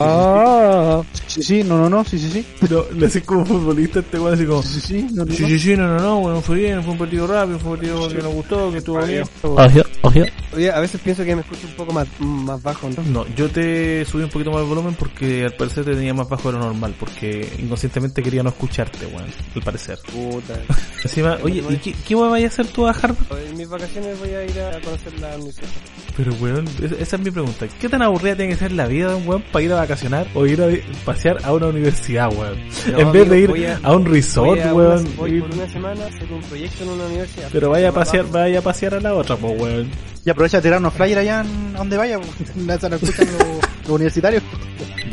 Ah, sí, sí, no, no, no, sí, sí, sí. Pero le haces como futbolista este weón así como. Sí, sí, sí, no, no, Sí, no. sí, sí, no, no, no, bueno, fue bien, fue un partido rápido, fue un partido que nos gustó, que estuvo bien. Ojo, ojo. Oye, a veces pienso que me escucho un poco más, más bajo, ¿no? No, yo te subí un poquito más el volumen porque al parecer te tenía más bajo de lo normal, porque inconscientemente quería no escucharte, weón, al parecer. Puta. Encima, oye, ¿y qué, qué weón vaya a hacer tú a Harvard? En mis vacaciones voy a ir a conocer la universidad. Pero weón, es- esa es mi pregunta. ¿Qué tan aburrida tiene que ser la vida de un weón para ir a vacacionar o ir a pasear a una universidad, weón? No, en vez de ir a- a, un resort, Voy, a weón. una- voy ir- por una semana hacer un proyecto en una universidad. pero vaya a pasear, vaya a pasear a la otra, pues weón. Y aprovecha a tirar unos flyers allá en, a donde vaya, pues. Eso no escuchan los, los universitarios.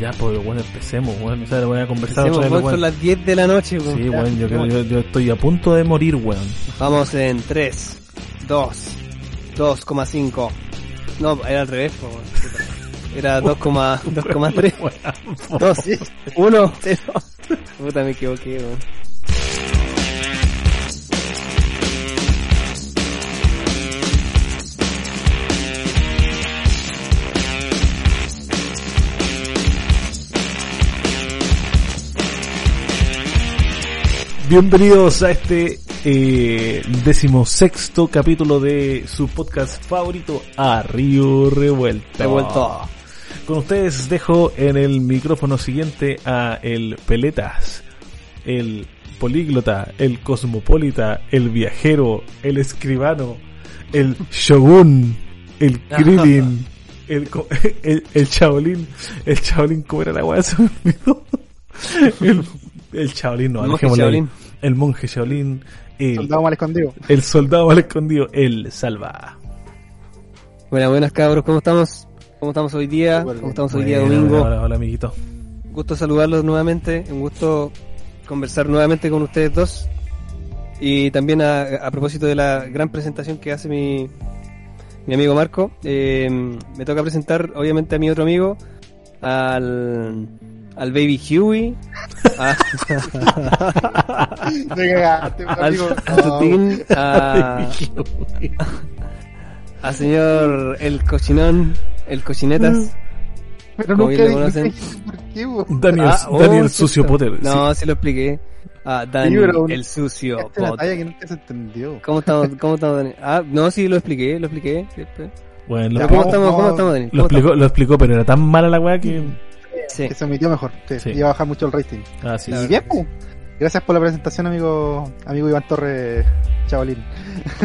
Ya, pues weón, empecemos, weón. O sea, voy a conversar Hacemos, otra vez, weón, weón. son las 10 de la noche, weón. Sí, weón, yo, creo- yo, yo estoy a punto de morir, weón. Vamos en 3, 2, 2,5. No, era al revés, weón. Era 2,3. 2, 1, 0. Puta, me equivoqué, weón. Bienvenidos a este eh, decimosexto capítulo de su podcast favorito, A Río Revuelto. Revuelto. Con ustedes dejo en el micrófono siguiente a el Peletas, el políglota, el cosmopolita, el viajero, el escribano, el shogun, el Krillin, el, el, el chaolín, el chaolín, ¿cómo era la weá? El, el chaolín, no, El monje. Shaolin. El monje Shaolin, el, Soldado mal escondido. el soldado mal escondido, el salva. Buenas, buenas cabros, ¿cómo estamos? ¿Cómo estamos hoy día? ¿Cómo estamos hoy día domingo? Hola, hola, amiguito. Un gusto saludarlos nuevamente, un gusto conversar nuevamente con ustedes dos. Y también a, a propósito de la gran presentación que hace mi, mi amigo Marco, eh, me toca presentar obviamente a mi otro amigo, al, al Baby Huey, a, al, amigo. al Tutín, a, a señor el cochinón, el cochinetas. Pero como nunca lo conocen. por qué. Daniel, Ah, oh, Daniel Sucio sí. Potter. No, sí lo expliqué. Ah, Daniel, Sí, pero- el sucio. Esta es la Potter. talla que nunca se entendió. ¿Cómo estamos, cómo estamos, Daniel? Ah, no, sí, lo expliqué, lo expliqué. Bueno, lo, Pero ¿cómo estamos, cómo estamos, Daniel? lo ¿Cómo explicó, lo explicó, pero era tan mala la weá que. estamos? Sí. Que se omitió mejor. Que Sí. iba a bajar mucho el rating. Ah, sí. Y bien. Gracias por la presentación, amigo amigo Iván Torres Chavalín.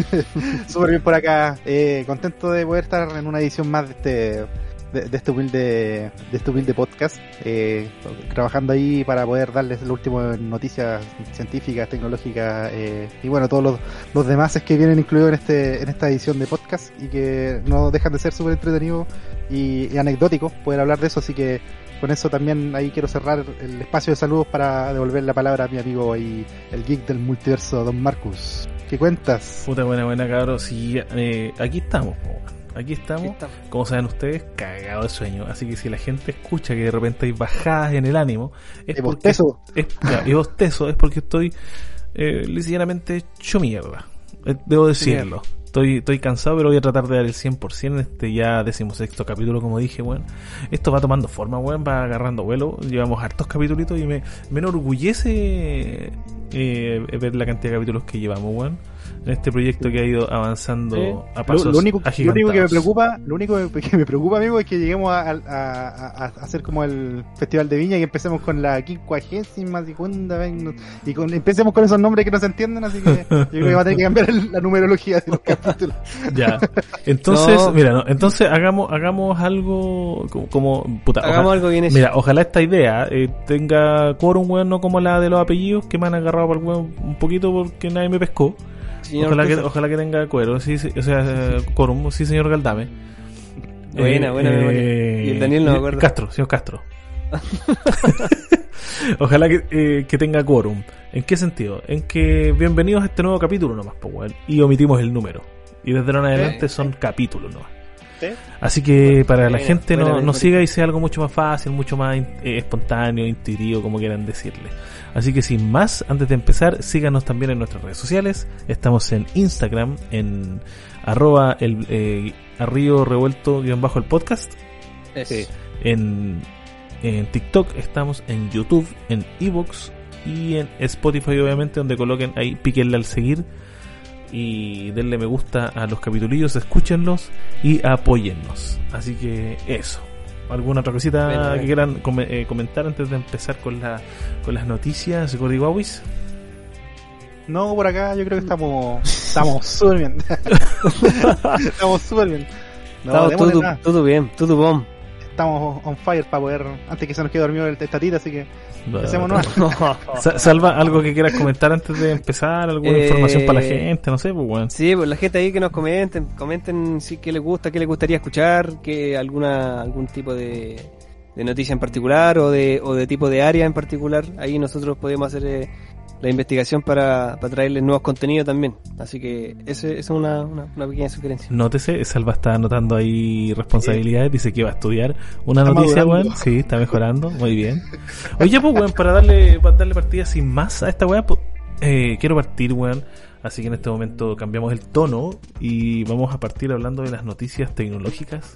Súper bien por acá. Eh, contento de poder estar en una edición más de este de, este humilde de este humilde podcast. Eh, trabajando ahí para poder darles las últimas noticias científicas, tecnológicas eh, y bueno, todos los, los demás que vienen incluidos en este en esta edición de podcast y que no dejan de ser súper entretenidos y, y anecdóticos poder hablar de eso. Así que con eso también ahí quiero cerrar el espacio de saludos para devolver la palabra a mi amigo y el geek del multiverso, Don Marcus. ¿Qué cuentas? Puta buena, buena, cabros. Sí, eh, aquí estamos, po, weón. Aquí Aquí estamos. estamos. Como saben ustedes, cagado de sueño. Así que si la gente escucha que de repente hay bajadas en el ánimo, es Eh, porque. bostezo. Es, ya, y bostezo es porque estoy eh, ligeramente hecho mierda. Eh, Debo decirlo. Estoy, estoy cansado, pero voy a tratar de dar el 100% en este ya decimosexto capítulo, como dije, weón. Esto va tomando forma, weón, va agarrando vuelo. Llevamos hartos capítulos y me, me enorgullece eh, ver la cantidad de capítulos que llevamos, weón. En este proyecto que ha ido avanzando Sí. a pasos lo único, lo único que me preocupa, lo único que me preocupa, amigo, es que lleguemos a, a- a- a hacer como el Festival de Viña y empecemos con la quincuagésima segunda y con, empecemos con esos nombres que no se entienden, así que yo creo que va a tener que cambiar el- la numerología de los capítulos. Ya. Entonces, No. mira, no, entonces hagamos hagamos algo como, como- puta, Hagamos ojalá- algo bien hecho. Mira, ojalá esta idea eh, tenga quórum, weón, no como la de los apellidos que me han agarrado para el weón un poquito porque nadie me pescó. Señor Ojalá que, ojalá que tenga cuero, sí, sí, o sea, eh, quórum, sí, señor Galdame. Buena, buena memoria. Y el Daniel no me acuerdo. Castro, señor Castro. Ojalá que, eh, que tenga quórum. ¿En qué sentido? En que bienvenidos a este nuevo capítulo nomás, pues. Y omitimos el número. Y desde ahora en adelante son capítulos nomás. ¿Sí? Así que para la gente no, no siga y sea algo mucho más fácil, mucho más eh, espontáneo, intuitivo, como quieran decirle. Así que sin más, antes de empezar, síganos también en nuestras redes sociales. Estamos en Instagram, en arroba el eh, arrío revuelto guion bajo el podcast, Eso. en en TikTok, estamos en YouTube, en Evox y en Spotify, obviamente, donde coloquen ahí, píquenle al seguir y denle me gusta a los capitulillos, escúchenlos y apóyennos. Así que eso. ¿Alguna otra cosita Bueno, que quieran eh, comentar antes de empezar con, la, con las noticias de Código No, por acá yo creo que estamos estamos súper bien. estamos súper bien. No, Estamos todo, todo bien, todo bom. Estamos on fire para poder, antes que se nos quede dormido el testatita, así que empecemos. Sa- Salva, algo que quieras comentar antes de empezar, alguna Eh, información para la gente, no sé, pues bueno. Sí, pues la gente ahí que nos comenten, comenten si qué les gusta, qué les gustaría escuchar, que alguna algún tipo de, de noticia en particular o de, o de tipo de área en particular. Ahí nosotros podemos hacer eh, la investigación para, para traerles nuevos contenidos también. Así que ese- esa es una, una, una pequeña sugerencia. Nótese, Salva está anotando ahí responsabilidades, dice que va a estudiar una Está noticia, weón. Sí, está mejorando, muy bien. Oye, pues, weón, para darle, para darle partida sin más a esta weá, pues, eh, quiero partir, weón. Así que en este momento cambiamos el tono y vamos a partir hablando de las noticias tecnológicas.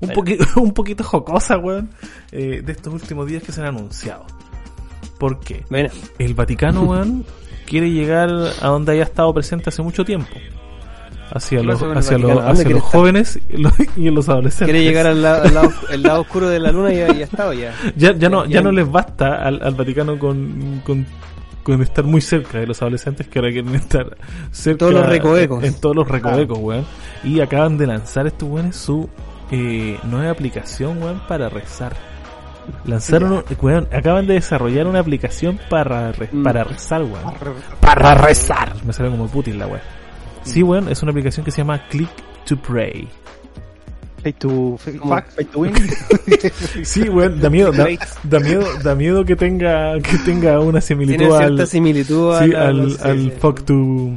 Un, Bueno. poqui- un poquito jocosa, weón, eh, de estos últimos días que se han anunciado. ¿Por qué? Bueno, El Vaticano, weón, quiere llegar a donde haya estado presente hace mucho tiempo. Hacia ¿Qué los, hacia los, jóvenes y los, y los adolescentes. quiere llegar al, la- al lado, el lado oscuro de la luna y ya, ya estado ya. Ya, ya, no, ya- ya no les basta al, al Vaticano con, con, con estar muy cerca de los adolescentes que ahora quieren estar cerca Todos los recovecos. En, todos los recovecos, weón. Y acaban de lanzar estos weones su eh, nueva aplicación, weón, para rezar. Lanzaron, weón, acaban de desarrollar una aplicación para, re- Mm. para rezar, weón. para rezar. Me sale como Putin la web. Sí, weón, es una aplicación que se llama Click to Pray. Pay to, fuck, pay to win. Sí, weón, da miedo, da, da miedo, da miedo que tenga, que tenga una similitud Tiene al, cierta similitud sí, al, sí, al sí. fuck to,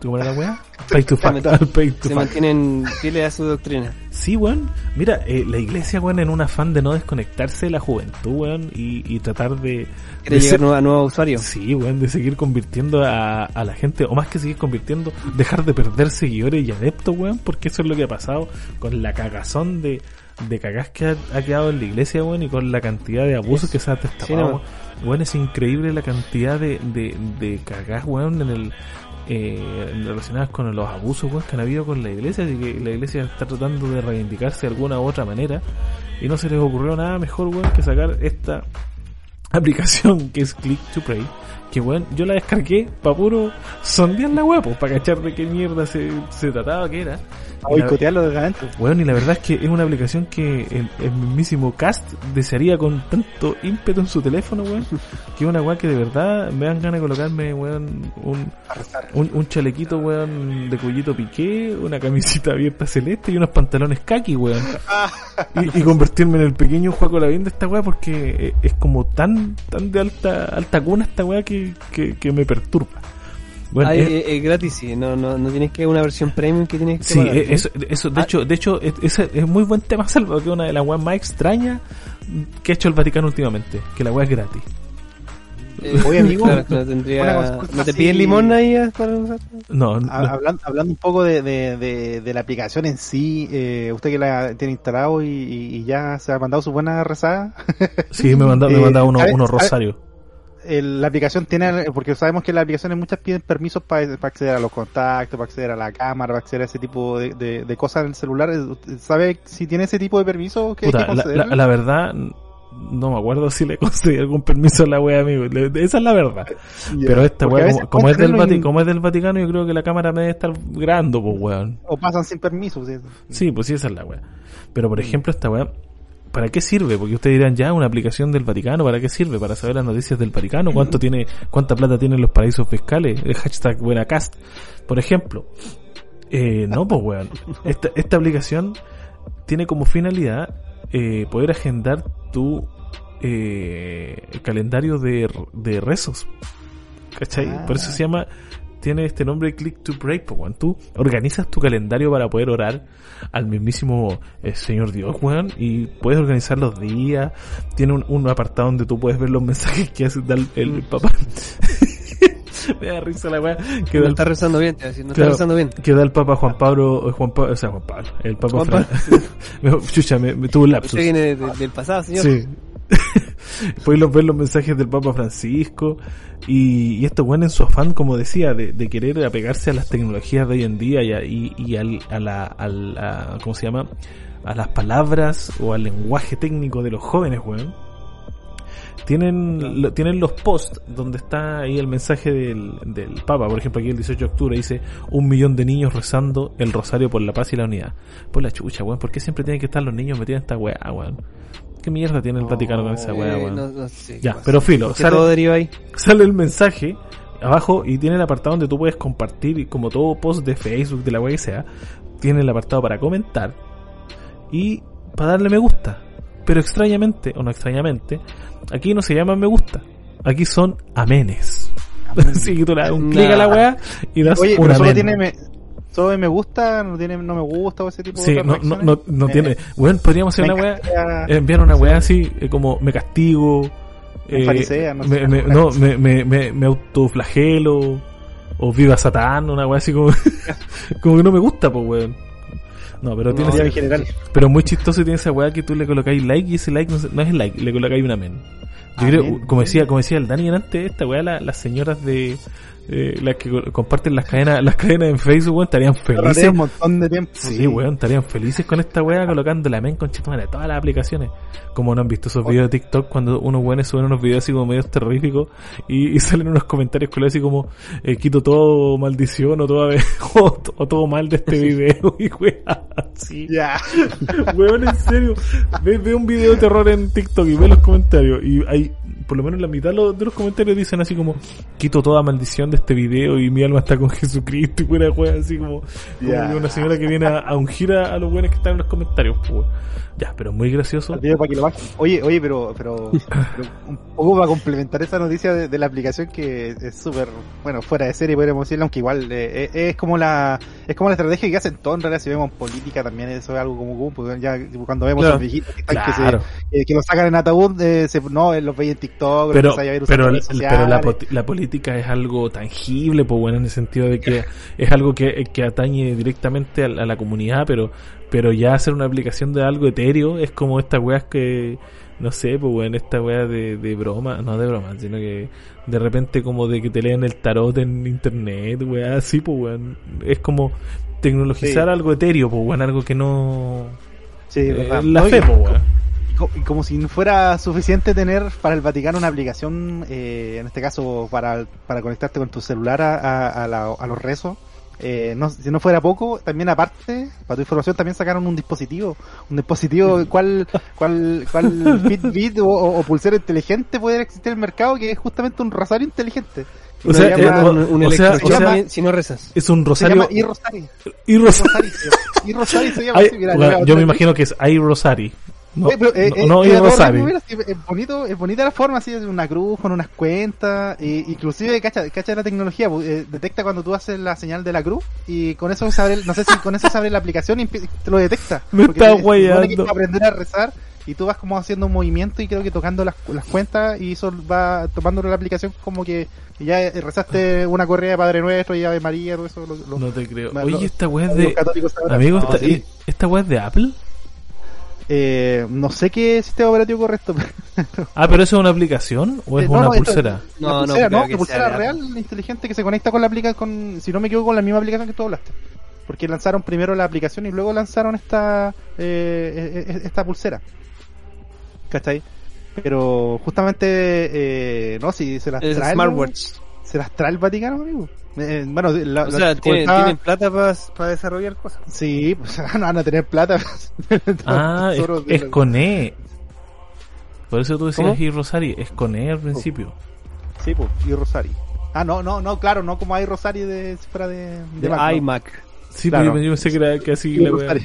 ¿cómo era la weá? Pay to pay to Se mantienen fieles a su doctrina. Sí, weón. Mira, eh, la iglesia, weón, en un afán de no desconectarse de la juventud, weón, y, y tratar de... Quiere de llegar ser- a nuevos usuarios. Sí, weón, de seguir convirtiendo a, a la gente, o más que seguir convirtiendo, dejar de perder seguidores y adeptos, weón, porque eso es lo que ha pasado con la cagazón de, de cagás que ha, ha quedado en la iglesia, weón, y con la cantidad de abusos que se ha Sí, destapado, no. weón. Weón, es increíble la cantidad de, de, de cagás, weón, en el... Eh, relacionadas con los abusos weón, que han habido con la iglesia, así que la iglesia está tratando de reivindicarse de alguna u otra manera y no se les ocurrió nada mejor weón, que sacar esta aplicación que es Click to Pray. Que weón, yo la descargué para puro sondear la web, para cachar de qué mierda se, se trataba, que era. A boicotearlo desde adentro. Weón, y la verdad es que es una aplicación que el, el mismísimo Cast desearía con tanto ímpetu en su teléfono, weón, que es una weá que de verdad me dan ganas de colocarme, weón, un, un, un chalequito, weón, de cuellito piqué, una camisita abierta celeste y unos pantalones kaki, weón. Y, y convertirme en el pequeño Juaco Lavín de esta weá porque eh, es como tan tan de alta alta cuna esta weá que, que, que me perturba. Bueno, Ah, es- es, es gratis, sí. No, no, no tienes que una versión premium que tienes que sí, pagar, eh, eso, de Ah. hecho, de hecho, es, es- muy buen tema, Salvo, que una de las weas más extrañas que ha hecho el Vaticano últimamente, que la weá es gratis. Eh, Oye, amigo, claro, no, tendría- una consulta ¿no te piden limón ahí eh, para usar? No, no. Ha- Hablando, hablando un poco de, de, de, de la aplicación en sí, eh, usted que la tiene instalado y, ya se ha mandado su buena rezada, sí, me mandaba, me eh, unos, ¿sabe- unos rosarios. El- la aplicación tiene, porque sabemos que las aplicaciones muchas piden permisos para acceder a los contactos, para acceder a la cámara, para acceder a ese tipo de, de- de cosas en el celular. ¿Usted ¿Sabe si tiene ese tipo de permisos que hay que la, la- la verdad, no me acuerdo si le concedí algún permiso a la wea, amigo. Esa es la verdad. Pero esta Porque a weá, veces como, como es del Vati- como es del Vaticano, yo creo que la cámara me debe estar grabando, pues weón. O pasan sin permiso. sí. Sí, pues sí, esa es la weá. Pero por ejemplo, esta weá, ¿para qué sirve? Porque ustedes dirán, ya, una aplicación del Vaticano, ¿para qué sirve? Para saber las noticias del Vaticano, cuánto tiene, cuánta plata tienen los paraísos fiscales, el hashtag buenacast. Por ejemplo, eh, no, pues weón. Esta, esta aplicación tiene como finalidad eh, poder agendar tu eh, calendario de, de rezos. ¿Cachai? Ah. Por eso se llama, tiene este nombre Click to Pray, pues, weón. Tú organizas tu calendario para poder orar al mismísimo eh, Señor Dios, weón, y puedes organizar los días. Tiene un, un apartado donde tú puedes ver los mensajes que hace el, el papá. Me da risa la weá. Que No el está rezando bien, te no Claro. está rezando bien. que da el Papa Juan Pablo, eh, Juan Pablo, o sea, Juan Pablo, el Papa Juan Fran- me, chucha, me, me tuvo un lapsus. Usted viene de- de- del pasado, señor. Sí, Puedes ver los mensajes del Papa Francisco y, y esto bueno en su afán, como decía, de, querer apegarse a las tecnologías de hoy en día y, a, y, al, a la, ¿cómo se llama? A las palabras o al lenguaje técnico de los jóvenes, weón. Tienen, lo- tienen los posts donde está ahí el mensaje del, del Papa. Por ejemplo, aquí el 18 de octubre dice un millón de niños rezando el rosario por la paz y la unidad. Por la chucha, weón. ¿Por qué siempre tienen que estar los niños metidos en esta weá, weón? ¿Qué mierda tiene el Vaticano con esa weá, Eh, weón? no, no sé qué Ya, pero filo, ¿Por qué sale- todo deriva ahí? sale el mensaje abajo y tiene el apartado donde tú puedes compartir, y como todo post de Facebook, de la web que sea, tiene el apartado para comentar y para darle me gusta. Pero extrañamente, o no extrañamente, aquí no se llama me gusta, aquí son amenes. Así que tú le das un clic a la weá y das Oye, un pero solo amén. tiene me, solo me gusta, no tiene no me gusta o ese tipo Sí, de no, no, no, no tiene. Bueno, podríamos hacer me una weá, encantaría- enviar una weá así, eh, como me castigo, Me farisea, no me, no, me, me, me, me autoflagelo, o viva Satán, una weá así como, como que no me gusta, pues weón. No, pero tiene ese- en general. pero muy chistoso y tiene esa weá que tú le colocáis like y ese like no, es like, le colocáis un amén. Yo Amén. creo, como decía, como decía el Dani antes, esta weá, la- las señoras de, eh, las que co- comparten las cadenas, las cadenas en Facebook, weón, estarían felices. un montón de tiempo. Sí, weón, estarían felices con esta weá colocando la men con de todas las aplicaciones. Como no han visto esos videos de TikTok cuando unos weones suben unos videos así como medios terroríficos y, y salen unos comentarios con así como eh, quito todo maldición o, toda, o, o todo mal de este video y weá, así. Ya. Weón, en serio, ve, ve un video de terror en TikTok y ve los comentarios y hay, por lo menos la mitad de los, de los comentarios dicen así como quito toda maldición de este video y mi alma está con Jesucristo y fuera weá así como, como una señora que viene a, a ungir a, a los buenos que están en los comentarios. pues. Ya, pero muy gracioso. Oye, oye, pero, pero, pero un poco para complementar esa noticia de, de la aplicación que es súper, bueno, fuera de serie podríamos decirlo, aunque igual eh, es, es como la es como la estrategia que hacen todos en realidad si vemos política también eso es algo como porque ya cuando vemos Claro. a los viejitos que, están, Claro. que, se, que, que lo sacan en ataúd, eh, se, no, eh, los veis en TikTok, pero, los usando pero, redes pero la, sociales. la política es algo tangible, pues bueno, en el sentido de que es algo que, que atañe directamente a, la- a la comunidad, pero, pero ya hacer una aplicación de algo es como estas weas que, no sé, pues bueno, esta wea de, de broma, no de broma, sino que de repente como de que te leen el tarot en internet, wea, así, pues weón, es como tecnologizar Sí. algo etéreo, pues bueno, algo que no... Sí, eh, la fe, pues co- y como si no fuera suficiente tener para el Vaticano una aplicación, eh, en este caso para, para conectarte con tu celular a, a, a la- a los rezos, eh, no, si no fuera poco, también aparte, para tu información, también sacaron un dispositivo, un dispositivo, ¿cuál, cuál, cuál Fitbit o, o- o pulsera inteligente puede existir en el mercado? Que es justamente un rosario inteligente. O sea, Se llama- eh, un, un o sea, electrochoque o sea, si- si no rezas. es un se rosario... llama iRosari. y se llama. iRosari se llama Ay, así, mira, bueno, mira, yo me imagino que es Ay Rosari. No, pero, eh, no, eh, no sí, es bonito, es bonita la forma, así, es una cruz con unas cuentas, e inclusive, cacha, cacha la tecnología, pu- eh, detecta cuando tú haces la señal de la cruz, y con eso se abre, no sé si con eso se abre la aplicación y te lo detecta. Me está guayando. aprender a rezar, y tú vas como haciendo un movimiento y creo que tocando las, las cuentas, y eso va tomándolo la aplicación como que ya rezaste una correa de Padre Nuestro y Ave María, todo eso. Lo, lo- No te creo. lo- Oye, esta weá es de. católicos sabrán. Amigo, No, esta, sí. ¿esta weá es de Apple? Eh, no sé qué sistema operativo correcto, Ah, pero eso es una aplicación o es no, una no, pulsera? No, la no pulsera, no, que la pulsera sea real, inteligente que se conecta con la aplicación, con, si no me equivoco, con la misma aplicación que tú hablaste. Porque lanzaron primero la aplicación y luego lanzaron esta eh, eh, eh, esta pulsera. ¿Cachai? Pero justamente, eh, no, si se las Es trae. el- Smartwatch. Se las trae el Vaticano, amigo. Eh, bueno, la, O la- sea, tienen, plata para desarrollar cosas. Sí, pues no van a tener plata. Ah, es, es la- con E. Por eso tú decías ¿Cómo? y Rosari, es con E al principio. Sí, pues, y Rosari. Ah, no, no, no, claro, no como hay Rosari de, fuera de, De Mac, no. iMac. Sí, Claro. pero yo pensé que era que así Y la.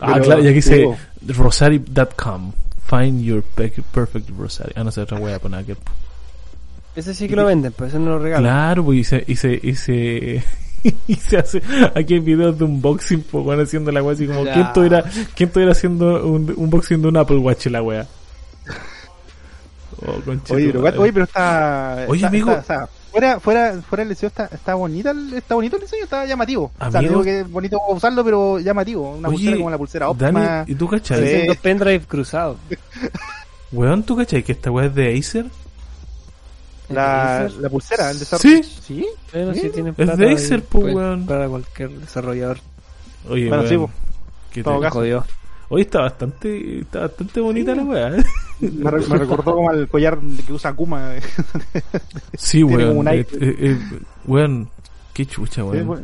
Ah, Pero, claro, y aquí dice rosari.com. Find your pe- perfect rosari. Ah, no sé, otra weá, pues nada que. Ese sí que lo venden, pues eso no lo regalan. Claro, pues y se, y se, y se, y se hace, aquí hay videos de unboxing, pues van haciendo la weá así como. ¿quién estuviera, quién estuviera haciendo un un unboxing de un Apple Watch la weá? Oh, Oye, pero, oye, pero está. Oye, está- amigo. está- está- fuera, fuera, fuera del liceo está, está bonita, el- está bonito el diseño, está llamativo. O sea, digo que es bonito usarlo, pero llamativo. Una Oye, pulsera como la pulsera óptima. Dani, ¿y tú cachai? Sí. Dos pendrive cruzados. Weón, ¿tú cachai que esta weá es de Acer? La, pulsera, el desarrollo. Sí. ¿Sí? Bueno, Sí. sí tienen Es de Acer, po, pues, weón. Para cualquier desarrollador. Oye, Bueno, weón, sí, po. ¿qué todo te- caso. Jodió. Hoy está bastante, está bastante bonita la weá. ¿eh? Me, re- me recordó como al collar que usa Akuma. Sí, Tiene weón. eh, eh, eh, weón, qué chucha, weón. bueno.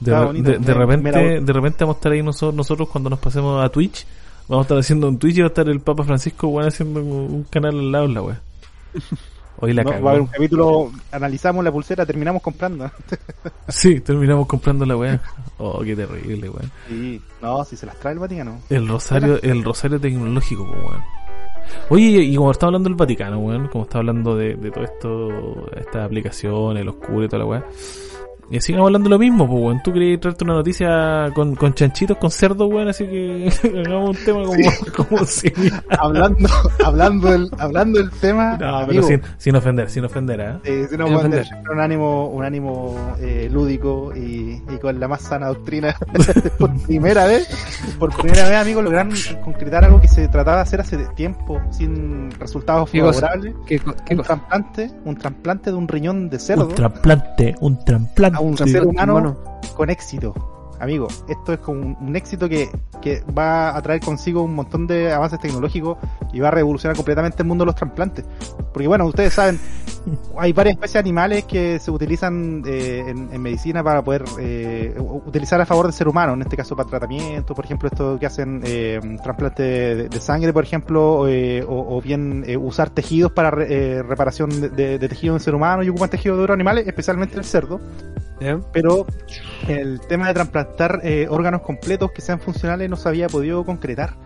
De, Está re- bonito, de, repente, de repente vamos a estar ahí nosotros, nosotros cuando nos pasemos a Twitch. Vamos a estar haciendo un Twitch y va a estar el Papa Francisco, weón, haciendo un, un canal al lado la weá. Hoy la No, cagó. va a haber un capítulo, analizamos la pulsera, terminamos comprando. Sí, terminamos comprando la weá. Oh, qué terrible, weón. Sí, no, si se las trae el Vaticano. El rosario, el rosario tecnológico, pues, weón. Oye, y como está hablando del Vaticano, weón, como está hablando de, de todo esto, estas aplicaciones, los cubres y toda la weá. Y sigamos hablando de lo mismo, pues, weón. Tú querías traerte una noticia con, con chanchitos, con cerdo, weón, así que hagamos un tema como, como si... hablando, hablando del, hablando del tema, No, pero sin, sin ofender, sin ofender, eh, no Sin ofender. un ánimo, un ánimo eh, lúdico y, y con la más sana doctrina por primera vez, por primera vez, amigo, lograron concretar algo que se trataba de hacer hace tiempo sin resultados ¿Qué cosa? favorables. ¿Qué, qué Un cosa? trasplante, un trasplante de un riñón de cerdo Un trasplante, un trasplante. A un Sí, ser humano con éxito. Amigo, esto es como un, un éxito que, que va a traer consigo un montón de avances tecnológicos y va a revolucionar completamente el mundo de los trasplantes. Porque bueno, ustedes saben, hay varias especies de animales que se utilizan eh, en, en medicina para poder eh, utilizar a favor del ser humano, en este caso para tratamiento, por ejemplo, esto que hacen eh, trasplante de, de sangre, por ejemplo, eh, o, o bien eh, usar tejidos para re- eh, reparación de, de, de tejido en ser humano y ocupan tejido de otros animales, especialmente el cerdo pero el tema de trasplantar eh, órganos completos que sean funcionales no se había podido concretar.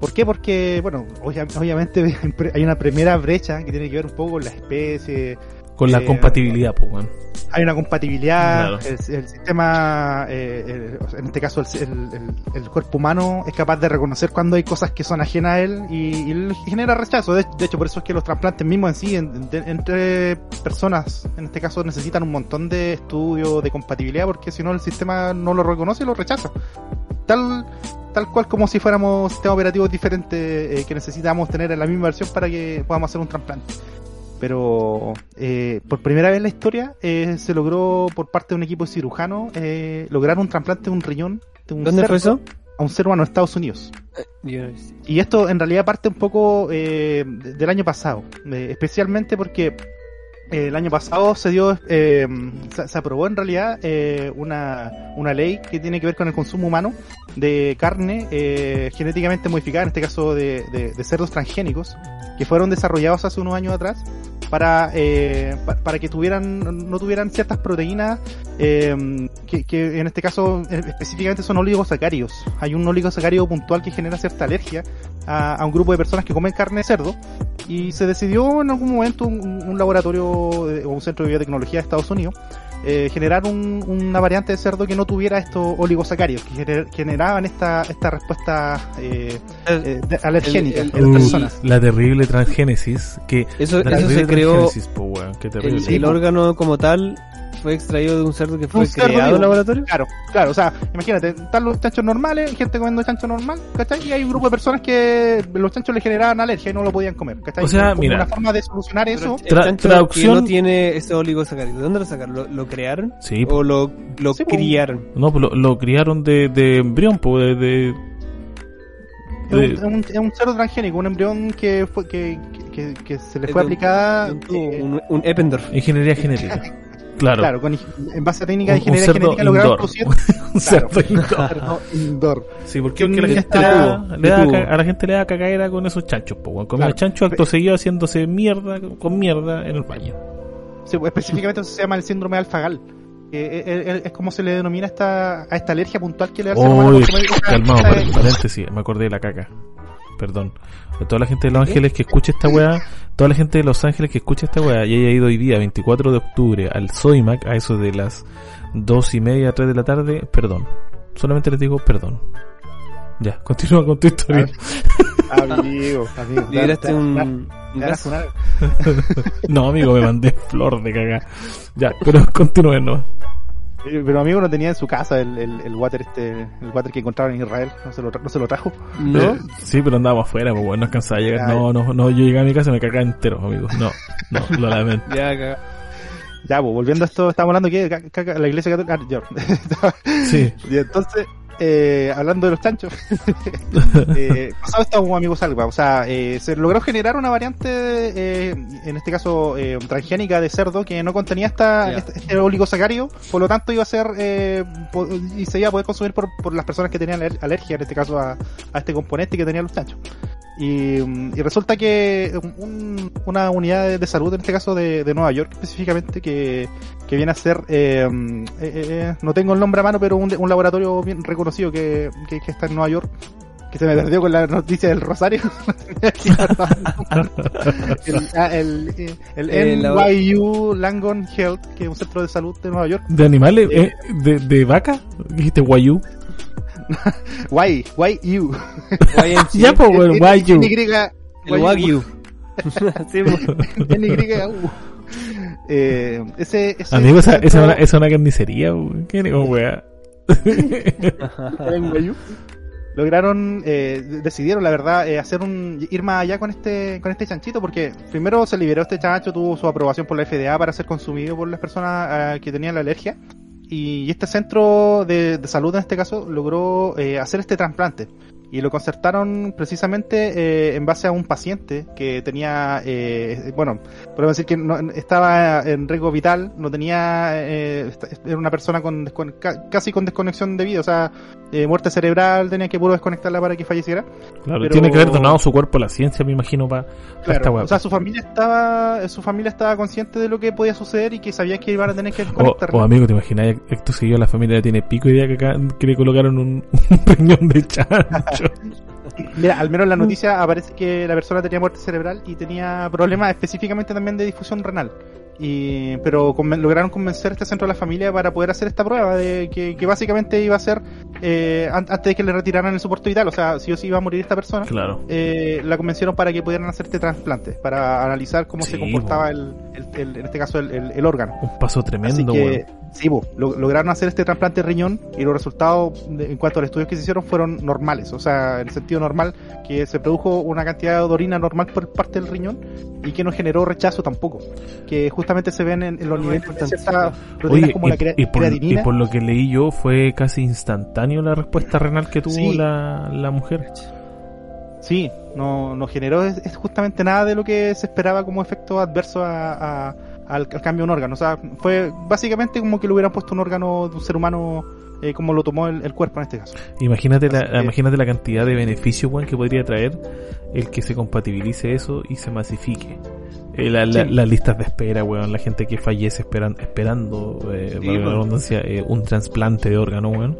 ¿Por qué? Porque, bueno, obvia- obviamente hay una primera brecha que tiene que ver un poco con la especie, Con la eh, compatibilidad, pues, hay una compatibilidad, Claro. el, el sistema, eh, el- en este caso el, el- el- el cuerpo humano es capaz de reconocer cuando hay cosas que son ajenas a él y, y él genera rechazo. De, de hecho, por eso es que los trasplantes mismos en sí, en- de- entre personas, en este caso, necesitan un montón de estudios de compatibilidad porque si no el sistema no lo reconoce y lo rechaza. Tal, tal cual como si fuéramos sistemas operativos diferentes eh, que necesitamos tener en la misma versión para que podamos hacer un trasplante pero eh, por primera vez en la historia eh, se logró por parte de un equipo cirujano eh, lograr un trasplante de un riñón de un ¿Dónde fue cerdo eso? a un ser humano en Estados Unidos. Yo- Y esto en realidad parte un poco eh, de- del año pasado, eh, especialmente porque eh, el año pasado se dio, eh, se, se aprobó en realidad eh, una, una ley que tiene que ver con el consumo humano de carne eh, genéticamente modificada, en este caso de, de- de cerdos transgénicos, que fueron desarrollados hace unos años atrás para, eh, pa- para que tuvieran, no tuvieran ciertas proteínas eh, que, que en este caso eh, específicamente son oligosacáridos. Hay un oligosacárido puntual que genera cierta alergia a, a un grupo de personas que comen carne de cerdo y se decidió en algún momento un, un laboratorio o un centro de biotecnología de Estados Unidos eh, generar un- una variante de cerdo que no tuviera estos oligosacáridos que gener- generaban esta, esta respuesta eh, eh, de- alergénica el- en las personas. la terrible transgénesis. Que, Eso, la eso terrible se creó, po, weón, qué el órgano como tal fue extraído de un cerdo que fue Un cerdo creado vivo. en laboratorio. Claro, claro, o sea, imagínate, están los chanchos normales, gente comiendo chancho normal, ¿cachai? Y hay un grupo de personas que los chanchos les generaban alergia y no lo podían comer, ¿cachai? O sea, Como mira. una forma de solucionar eso. El Tra- chancho traducción- que no tiene ese oligosacárido. ¿De dónde lo sacaron? ¿Lo, lo crearon? Sí, ¿O lo, lo Sí, criaron? No, pues lo, lo criaron de, de embrión, pues, de, de- Es un, de- es un- es un cerdo transgénico, un embrión que fue que, que, que se le fue aplicada un eh, un, un Eppendorf. ingeniería genética. Claro. claro, con, en base a técnicas de ingeniería cerdo genética lograron indoor. producir Un cerdo indoor. indoor. Sí, porque Un- porque la de gente le da, tubo, le de da tubo. ca- a la gente le da cacaera con esos chanchos, pues, weón. Comía Claro. chancho acto seguido haciéndose mierda con mierda en el baño. Sí, pues, específicamente eso se llama el síndrome de alfagal. que es, es- es como se le denomina esta, a esta alergia puntual que le da al ser humano calmado, paréntesis, me acordé de la caca. Perdón. A toda la gente de Los Ángeles que escuche esta weá, toda la gente de Los Ángeles que escuche esta weá y haya ido hoy día, 24 de octubre, al Soimac, a eso de las dos y media, tres de la tarde, perdón. Solamente les digo perdón. Ya, continúa con tu historia. Amigo, amigo. Un, no, amigo, me mandé flor de cagar. Ya, pero continúen, ¿no? Eh, Pero amigo no tenía en su casa el, el, el water este, el water que encontraron en Israel, no se lo, tra- no se lo trajo. ¿No? Eh, sí, pero andábamos afuera, pues bueno, no alcanzaba a llegar. No, no, no, yo llegué a mi casa y me cagaba entero, amigo. No, no, lo lamento. Ya, cagá. Ya, pues volviendo a esto, estamos hablando que la iglesia católica, ah, yo. Sí, y entonces, eh, hablando de los chanchos, eh, pasado esto, amigo Salva, o sea, eh, se logró generar una variante, eh, en este caso, eh, transgénica de cerdo que no contenía esta, este, este oligosacario, por lo tanto iba a ser, eh, y se iba a poder consumir por, por las personas que tenían aler- alergia, en este caso, a, a este componente que tenían los chanchos. Y, y resulta que un- una unidad de, salud, en este caso de, de Nueva York específicamente, que, que viene a ser, eh, eh, eh, eh, no tengo el nombre a mano, pero un, un laboratorio bien reconocido que, que, que está en Nueva York, que se me perdió con la noticia del Rosario. el, ah, el, el NYU Langone Health, que es un centro de salud de Nueva York. ¿De animales? eh, ¿De, de vaca? ¿Dijiste guayú? Y, YU. YMCA. Ya, pues, weón, guayú. NY, El Wagyu. Sí, pues. NYU. Eh, ese, ese Amigo, esa, esa, una, esa es una carnicería, weón. ¿Qué como weá? lograron eh, de- decidieron la verdad eh, hacer un ir más allá con este con este chanchito porque primero se liberó este chancho tuvo su aprobación por la FDA para ser consumido por las personas eh, que tenían la alergia y este centro de, salud en este caso logró eh, hacer este trasplante. Y lo concertaron precisamente eh, en base a un paciente que tenía, eh, bueno, podemos decir que no- estaba en riesgo vital, no tenía, eh, era una persona con ca- casi con desconexión de vida, o sea, eh, muerte cerebral, tenía que puro desconectarla para que falleciera. Claro, Pero- tiene que haber donado su cuerpo a la ciencia, me imagino, para esta Claro, weá. o sea, su familia estaba, su familia estaba consciente de lo que podía suceder y que sabía que iban a tener que O, desconectarla. o, amigo, ¿te imaginas? Esto siguió la familia tiene pico idea que, acá, que le colocaron un, un de chancho. Mira, al menos en la noticia aparece que la persona tenía muerte cerebral y tenía problemas específicamente también de difusión renal. Y, pero conven- lograron convencer a este centro de la familia para poder hacer esta prueba de que, que básicamente iba a ser eh, an- antes de que le retiraran el soporte vital, o sea, sí o sí iba a morir esta persona. Claro. eh, la convencieron para que pudieran hacer este trasplante, para analizar cómo Sí, se comportaba el, el- el- en este caso el, el- órgano. Un paso Así tremendo, que, weón. sí, bo, lo- lograron hacer este trasplante de riñón y los resultados de- en cuanto a los estudios que se hicieron fueron normales, o sea, en el sentido normal, que se produjo una cantidad de orina normal por parte del riñón y que no generó rechazo tampoco, que justamente se ven en, en los niveles de ciertas proteínas como y, la y por, y creatinina. por lo que leí yo, fue casi instantáneo la respuesta renal que tuvo Sí. la, la mujer. Sí, no, no generó es, es justamente nada de lo que se esperaba como efecto adverso a- a- al, al cambio de un órgano. O sea, fue básicamente como que le hubieran puesto un órgano de un ser humano eh, como lo tomó el, el cuerpo en este caso. Imagínate la, que- imagínate la cantidad de beneficios weón, que podría traer el que se compatibilice eso y se masifique. Eh, la- la- Sí. Las listas de espera, weón, la gente que fallece esperan, esperando, eh, valga la bueno. redundancia, eh, un trasplante de órgano, weón.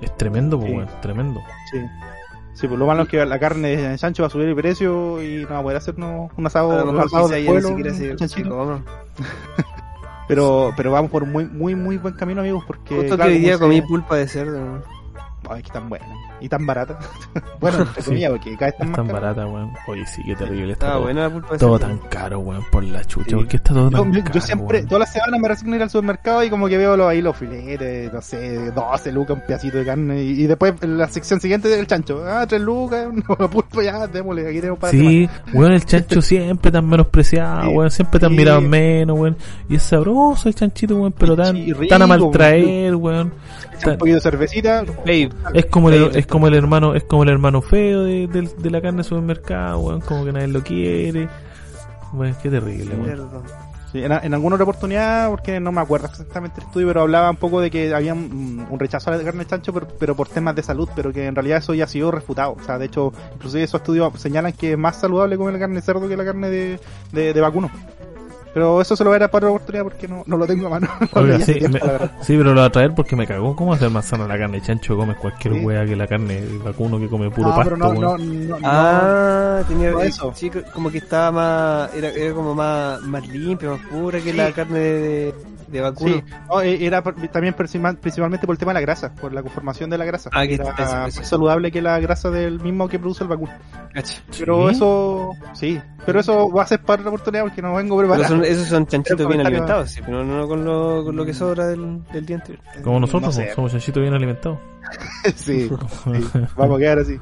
Es tremendo, pues, Sí. weón, tremendo. Sí. Sí, pues lo malo es que la carne de chancho va a subir el precio y no va a poder hacernos un asado, A lo un asado de pueblo. Pero, pero vamos por un muy, muy, muy buen camino, amigos, porque... Justo claro, que hoy día comí pulpa de cerdo. Ay, que tan buena. Y tan barata. bueno, entre Sí. comillas, porque cada vez Es tan tan más cara. barata, weón. Oye, sí, qué terrible. Está Estaba todo, buena la pulpa de todo tan caro, weón, por la chucha. Sí. ¿Por qué está todo Yo, tan yo caro, siempre, weón? todas las semanas me resigno a ir al supermercado y como que veo los, ahí los filetes, no sé, 12 lucas, un pedacito de carne. Y, y después en la sección siguiente del chancho, ah, 3 lucas, no, pulpo ya, démosle, aquí tenemos para Sí, weón, el chancho siempre tan menospreciado, Sí, weón, siempre tan sí. mirado en menos, weón. Y es sabroso el chanchito, weón, pero tan, Sí, rico, tan a maltraer, weón. un Tan- poquito de cervecita. Ey, es como el, es como el hermano, es como el hermano feo de, de la carne de supermercado, weón, como que nadie lo quiere. Weón, qué terrible, weón. Sí, en, en alguna otra oportunidad, porque no me acuerdo exactamente el estudio, pero hablaba un poco de que había un, un rechazo a la carne de chancho, pero, pero por temas de salud, pero que en realidad eso ya ha sido refutado. O sea, de hecho, inclusive esos estudios señalan que es más saludable comer la carne de cerdo que la carne de, de, de vacuno. Pero eso se lo voy a dar para otra oportunidad porque no, no lo tengo a mano. Oiga, sí, me- pero lo va a traer porque me cagó. ¿Cómo hacer más sana la carne de chancho? Comes cualquier Sí. wea que la carne de vacuno que come puro No, pasto, pero no, weón. no, no, no. Ah, tenía no eso. Sí, como que estaba más. Era, era como más, más limpia, más pura que Sí. la carne de, de vacuno. Sí, no, eh, era también principal- principalmente por el tema de la grasa, por la conformación de la grasa. Ah, que era eso, eso. más saludable que la grasa del mismo que produce el vacuno. Pero eso, sí, pero eso va a ser para otra oportunidad porque no vengo Pero preparado. son- esos son chanchitos bien alimentados, sí, pero no con lo, con lo que sobra del, del día anterior. Como nosotros, No sé. somos chanchitos bien alimentados. sí, sí, vamos a quedar así.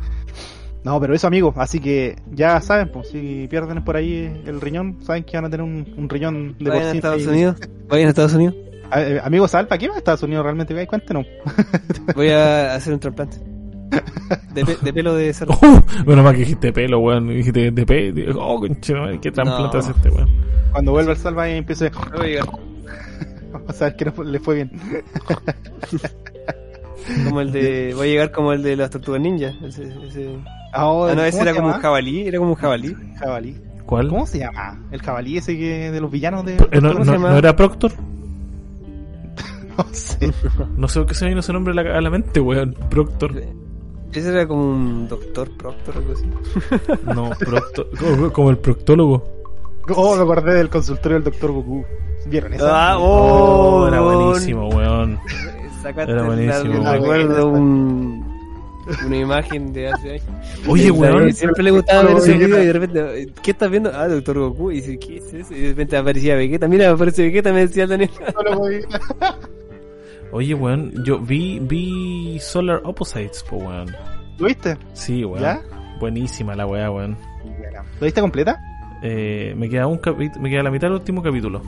No, pero eso, amigos, así que ya saben, pues si pierden por ahí el riñón, saben que van a tener un, un riñón de Vayan a Estados ahí. Unidos. Vayan a Estados Unidos. Ah, eh, Amigos, Alpa, ¿qué va a Estados Unidos realmente? Cuéntenos. Voy a hacer un trasplante. De, pe- de pelo de cerdo. Uh, bueno, más que dijiste pelo, weón. Dijiste de pelo. Oh, conchetumare, qué trasplante No. hace este, weón. Cuando vuelva el salva y empiece No voy a a saber que no le fue bien. Como el de. Voy a llegar como el de las tortugas ninja. Ese, ese- Ah, oh, Ah, no, ese ¿cómo era como un jabalí. Era como un jabalí. jabalí. ¿Cuál? ¿Cómo se llama? El jabalí ese que de los villanos de... Eh, no, ¿Cómo se no- llama? ¿no era Proctor? No sé. No sé por qué se me vino ese nombre a la, a la mente, weón. Proctor. Ese era como un doctor proctor o algo así. No, Proctor. como, como el proctólogo. Oh, me acordé del consultorio del Doctor Goku. ¿Vieron eso? Ah, Oh, oh, era buenísimo, weón. Sacaste Era buenísimo, la- weón. recuerdo un, una imagen de hace años. Oye, weón. Siempre le gustaba ver ese video y de repente, ¿qué estás viendo? Ah, Doctor Goku. Y dice, ¿qué es eso? Y de repente aparecía Vegeta. Mira, aparece Vegeta, me decía Daniel. No lo podía. Oye, weón. Yo vi, vi Solar Opposites, po, weón. ¿Lo viste? Sí, weón. ¿Ya? Buenísima la weá, weón. ¿Lo viste completa? Eh, me queda un capi- me queda la mitad del último capítulo.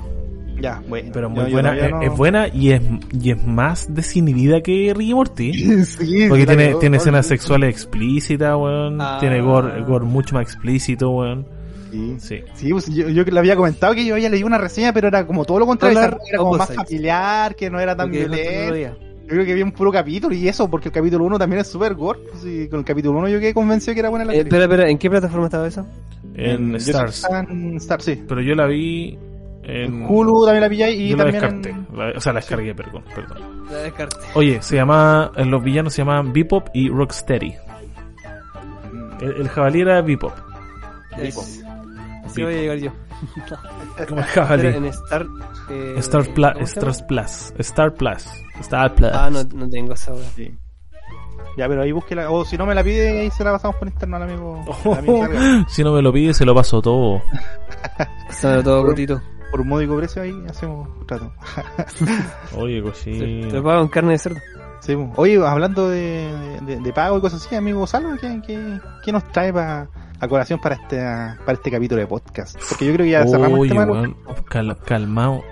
Ya, bueno. Pero muy yo buena, todavía es, no- es buena y es, y es más desinhibida que Ricky Morty. sí, Porque tiene, tiene escenas sexuales explícitas, weón. Ah. Tiene gore, gore mucho más explícito, weón. Sí. Sí. Sí, pues yo, yo le había comentado que yo había leído una reseña, pero era como todo lo contrario. Era como más familiar, que no era tan Porque violento. Yo creo que vi un puro capítulo y eso, porque el capítulo 1 también es super gore. Pues, y con el capítulo 1 yo quedé convencido que era buena la Eh, serie. espera, espera, ¿en qué plataforma estaba eso? En Stars. En Stars, sí. Pero yo la vi en. Hulu también la pillé y yo la también descarté. en... La- o sea, la descargué, perdón, perdón. La descarté. Oye, se llama. en Los villanos se llaman Bebop y Rocksteady. El, el jabalí era Bebop. Yes. Así voy a llegar yo. Como el jabalí. en Star... eh, Star, ¿cómo Plus, se llama? Star Plus. Star Plus. Star Plus. Ah, no, no tengo esa hora. Sí. Ya, pero ahí búsquela. O si no me la pide, ahí se la pasamos por interno al amigo. Oh, si no me lo pide, se lo paso todo. Está todo cortito. Por un módico precio ahí hacemos un trato. Oye, Te lo pago en carne de cerdo. Sí, pues. Oye, hablando de, de, de pago y cosas así, amigo Salva, ¿qué, qué, qué nos trae pa- a colación para este, para este capítulo de podcast? Porque yo creo que ya cerramos el Oye, tema. los- weón. cal- calmao.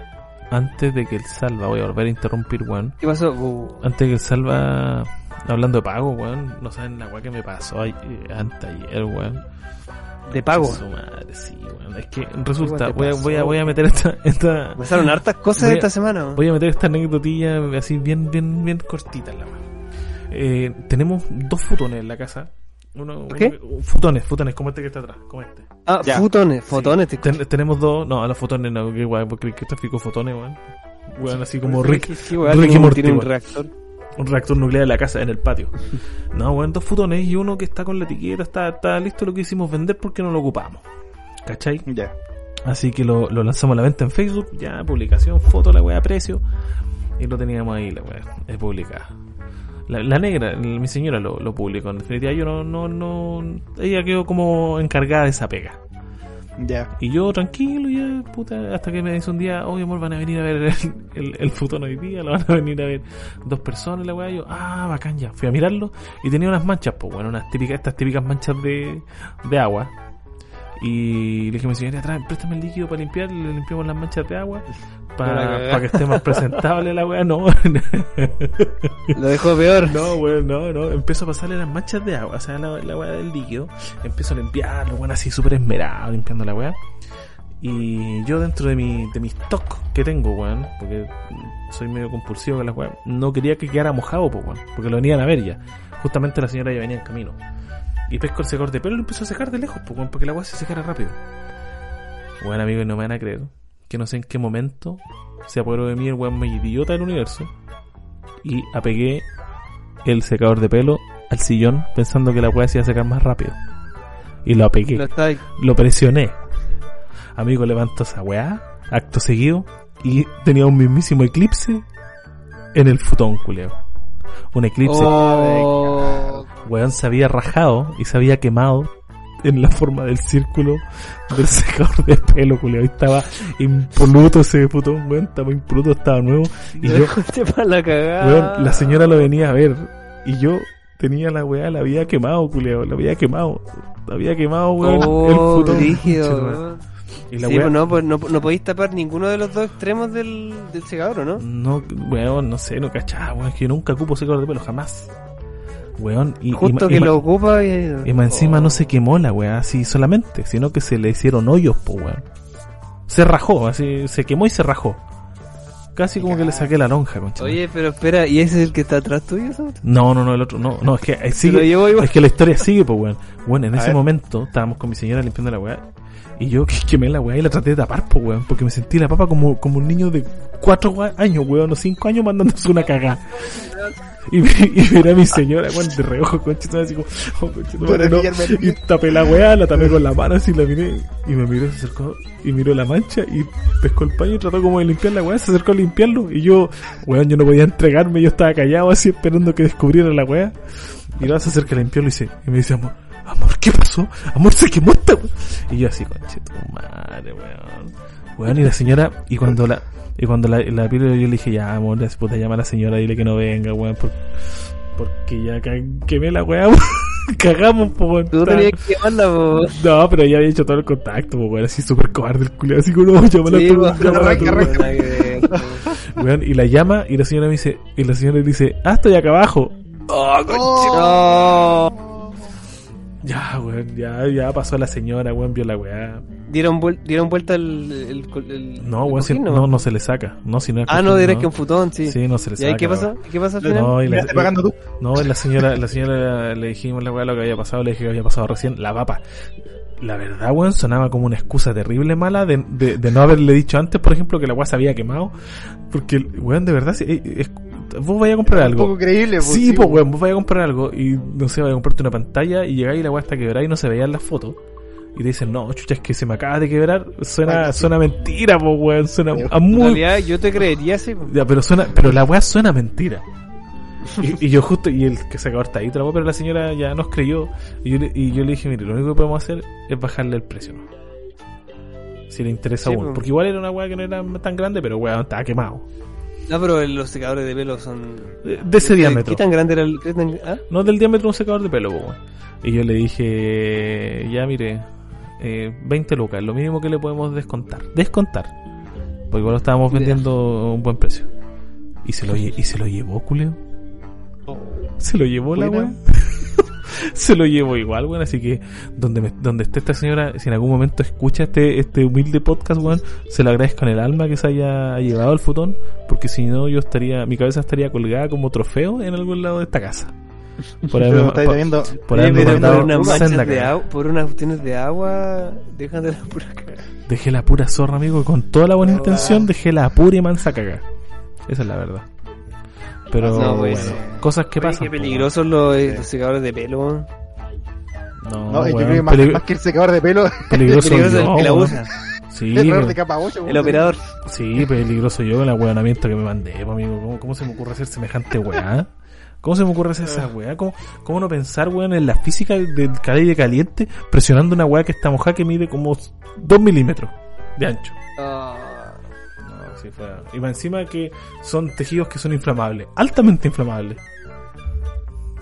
Antes de que el salva, voy a volver a interrumpir, weón. ¿Qué pasó? Uh, Antes de que el salva. Hablando de pago, weón. No saben la weá que me pasó ay- eh, antes ayer, weón. De pago. Su madre, sí, weón. Es que resulta, voy a, voy a, voy a meter esta, esta, Pasaron hartas cosas a- esta semana. voy a meter esta anécdotilla así bien, bien, bien cortita en la. Eh, tenemos dos futones en la casa. Uno, ¿Qué? uno- futones, futones, como este que está atrás, como este. Ah, Ya. fotones, fotones. te- Ten- tenemos dos, no, a los fotones no, que guay, porque que tráfico fotones, weón. Weón, así como Rick, Sí, sí, weá, Rick y tiene un- Morty, Tiene un reactor. Un reactor nuclear en la casa, en el patio. No, weón, dos futones y uno que está con la etiqueta, está, está listo lo que hicimos vender porque no lo ocupamos. ¿Cachai? Ya. Así que lo, lo lanzamos a la venta en Facebook, ya, publicación, foto, la weá, precio. Y lo teníamos ahí, la weá, es publicada. La, la negra, mi señora lo, lo publicó. En definitiva, yo no, no, no. Ella quedó como encargada de esa pega. Ya. Y yo tranquilo, ya, puta, hasta que me dice un día, oye, amor, van a venir a ver el, el, el futón hoy día, lo van a venir a ver dos personas, la weá. Yo, ah, bacán, ya. Fui a mirarlo y tenía unas manchas, pues bueno, unas típicas, estas típicas manchas de, de agua. Y le dije a mi señora, trae, préstame el líquido para limpiar, le limpiamos las manchas de agua Para que esté más presentable la weá. No, Lo dejó peor. no, weón, no, no. Empiezo a pasarle las manchas de agua, o sea, la, la weá del líquido. Empiezo a limpiarlo, weón, así súper esmerado, limpiando la weá. Y yo dentro de mi, de mi stock que tengo, weón, porque soy medio compulsivo con las weas, no quería que quedara mojado, pues, weón, porque lo venían a ver ya. Justamente la señora ya venía en camino. Y pesco el secador de pelo y lo empezó a secar de lejos, pues, porque la weá se secara rápido. Bueno, amigos, no me van a creer que no sé en qué momento se apoderó de mí el weón más idiota del universo y apegué el secador de pelo al sillón pensando que la weá se iba a secar más rápido. Y lo apegué, lo presioné. Amigo, levanto esa weá, acto seguido, y tenía un mismísimo eclipse en el futón, culeo. Un eclipse, Oh, weón, se había rajado y se había quemado en la forma del círculo del secador de pelo, culiao. Y estaba impoluto ese puto weón, estaba impoluto, estaba nuevo. Y yo, la cagada. weón, la señora lo venía a ver. Y yo tenía la weá, la había quemado, culiao, la había quemado. La había quemado, weón, Oh, el puto. brígido, conchetumare. weón. Y la Sí, weá- pues no, pues no, no podéis tapar ninguno de los dos extremos del, del secador, ¿o ¿no? No, weón, no sé, no cachaba, weón, es que yo nunca ocupo secador de pelo, jamás. Weón, y, Justo que y ma- lo ocupa y... y más encima Oh. no se quemó la weá así solamente, sino que se le hicieron hoyos, po weón. Se rajó, así, se quemó y se rajó. Casi como que le saqué la lonja, concha. Oye, pero espera, ¿y ese es el que está atrás tuyo, Saúl? No, no, no, el otro, no, no, es que eh, sigue, llevo es que la historia sigue, pues weón. Bueno, en A ese ver. momento estábamos con mi señora limpiando la weá. Y yo que quemé la weá y la traté de tapar, pues weón. Porque me sentí la papa como, como un niño de cuatro años, weón, o cinco años mandándose una cagada. Y, y miré a mi señora, weón, de reojo, conchito, así como, oh, conchito, madre, no. Y tapé la weá, la tapé con la mano, así la miré. Y me miró, se acercó, y miró la mancha, y pescó el paño y trató como de limpiar la weá, se acercó a limpiarlo. Y yo, weón, yo no podía entregarme, yo estaba callado así esperando que descubriera la weá. Y luego se acerca a limpiarlo y, dice, y me dice, amor, amor, ¿qué pasó? Amor, se quemó esta weá. Y yo así, conchito, madre, weón. Weón, y la señora, y cuando la, y cuando la, la pila yo le dije, ya, amor, ya, puta, llama a la señora, dile que no venga, weón, por- porque ya quemé la weá, weón. Cagamos, po, weón. Tú tenías que llamarla, po. No, pero ya había hecho todo el contacto, po, weón, así súper cobarde el culiao, así como, no, llámala Sí, tú, po, llámala arranca, tú, arranca. nada que ver, po. weón. Y la llama, y la señora me dice, y la señora le dice, ah, estoy acá abajo. No. Ya, weón, ya, ya pasó la señora, weón, vio la weá. Dieron, vuel- dieron vuelta el... el, el- No, el weón, si- cojín, no, no se le saca. No, si no es Ah, no, cojín, dirás que un futón, sí. Sí, no se le ¿Y saca. ahí qué pasó? weón. ¿Qué pasó al final? No, y la, pagando tú. no, la señora, la señora le dijimos la weá lo que había pasado, le dije que había pasado recién, la papa. La verdad, weón, sonaba como una excusa terrible mala de, de, de no haberle dicho antes, por ejemplo, que la weá se había quemado. Porque, weón, de verdad, si- eh, es- vos vais a comprar Un algo. poco creíble, pues, Sí, pues weón, vos vais a comprar algo y no sé, vais a comprarte una pantalla y llegáis y la weá está quebrada y no se veía en las fotos. Y te dicen, no, chucha, es que se me acaba de quebrar. Suena, Ay, suena mentira, pues weón, suena a En muy realidad, yo te creería, sí. po. ya, pero suena, pero la weá suena mentira. Y, y yo justo, y el que se acabó está ahí, otra weá, pero la señora ya nos creyó. Y yo, le, y yo le dije, mire, lo único que podemos hacer es bajarle el precio. ¿no? Si le interesa Sí, aún. pues. Porque igual era una weá que no era tan grande, pero weá, estaba quemado. No, pero los secadores de pelo son... De, de ese ¿Qué- diámetro. ¿Qué tan grande era el...? tan- ¿Ah? No del diámetro de un secador de pelo, weón. Y yo le dije, ya mire, eh, 20 lucas, lo mínimo que le podemos descontar. Descontar. Porque igual lo estábamos vendiendo a un buen precio. Y se lo, y se lo llevó, culeo. Se lo llevó la weá. se lo llevó igual, weón. Así que donde, me- donde esté esta señora, si en algún momento escucha este, este humilde podcast, weón, se lo agradezco en el alma que se haya llevado el futón. Porque si no, yo estaría, mi cabeza estaría colgada como trofeo en algún lado de esta casa. Por haberme- estáis por- mandado unas manchas de agua, por unas cuestiones de agua, dejan de la pura cagada. Dejé la pura zorra, amigo, con toda la buena intención dejé la pura y mansa caga. Esa es la verdad. Pero No, bueno, pues, cosas que pasan. Qué peligrosos los, eh, los secadores de pelo. No, No, yo creo que más, más que el secador de pelo, peligroso, Peligroso el que la usa. Sí, el error pero- de capa 8. El operador. sí, peligroso yo el ahueonamiento que me mandé, amigo. ¿Cómo, ¿Cómo se me ocurre hacer semejante weá? ¿Cómo se me ocurre hacer esa weá? ¿Cómo, ¿Cómo no pensar, weón, en la física del calle caliente presionando una weá que está mojada que mide como 2 milímetros de ancho? Ah, sí fue. Y más encima que son tejidos que son inflamables, altamente inflamables.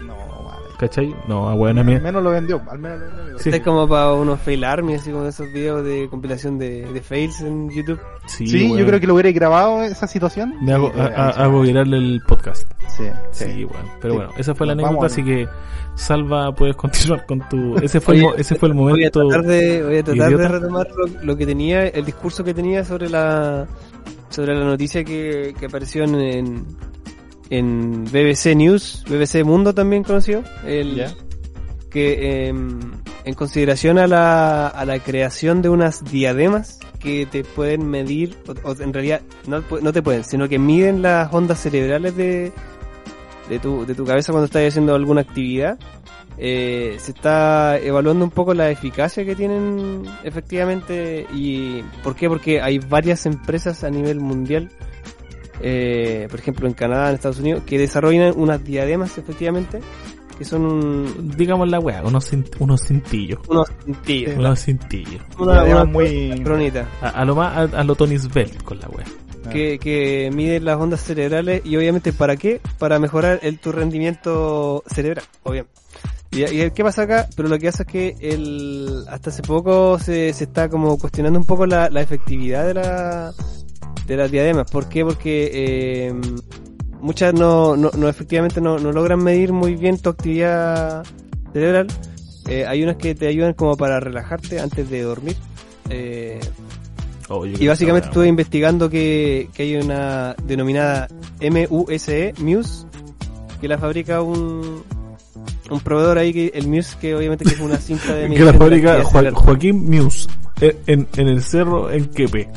No, madre. ¿Cachai? No, weón, a Al mí. menos lo vendió. Al menos lo vendió. Sí. Este es como para unos fail army, así como esos videos de compilación de, de fails en YouTube. Sí, yo creo que lo hubiera grabado esa situación. Me hago, Sí, a- hago virarle el podcast. Sí, Sí, sí. weón. Pero Sí. bueno, esa fue la Nos anécdota, vamos, así que Salva, puedes continuar con tu. Ese fue, el, Oye, mo- ese fue el Voy a momento. tratar de, voy a tratar de retomar lo, lo que tenía, el discurso que tenía sobre la sobre la noticia que, que apareció en, en, BBC News, BBC Mundo también conocido, el, que em, en consideración a la, a la creación de unas diademas que te pueden medir, o, o en realidad no, no te pueden, sino que miden las ondas cerebrales de, de, tu, de tu cabeza cuando estás haciendo alguna actividad. Eh, se está evaluando un poco la eficacia que tienen efectivamente y ¿por qué? Porque hay varias empresas a nivel mundial eh, por ejemplo en Canadá, en Estados Unidos, que desarrollan unas diademas efectivamente que son un- Digamos la weá, unos, cint- unos cintillos. unos cintillos. Unos cintillos. Una, una muy- cronita A, a lo más, a, a lo Tony Svelte con la weá. que, que mide las ondas cerebrales y obviamente para qué? Para mejorar el, tu rendimiento cerebral, obviamente. Y, y qué pasa acá? Pero lo que hace es que el, hasta hace poco se, se está como cuestionando un poco la, la efectividad de la de las diademas. ¿Por qué? Porque eh, muchas no, no, no efectivamente no, no logran medir muy bien tu actividad cerebral. Eh, hay unas que te ayudan como para relajarte antes de dormir. Eh, Oh, y básicamente estuve investigando que, que hay una denominada MUSE, Muse, que la fabrica un, un proveedor ahí, que el Muse, que obviamente que es una cinta de Que la de cerebral. Joaquín Muse en, en, en el cerro en Quepe.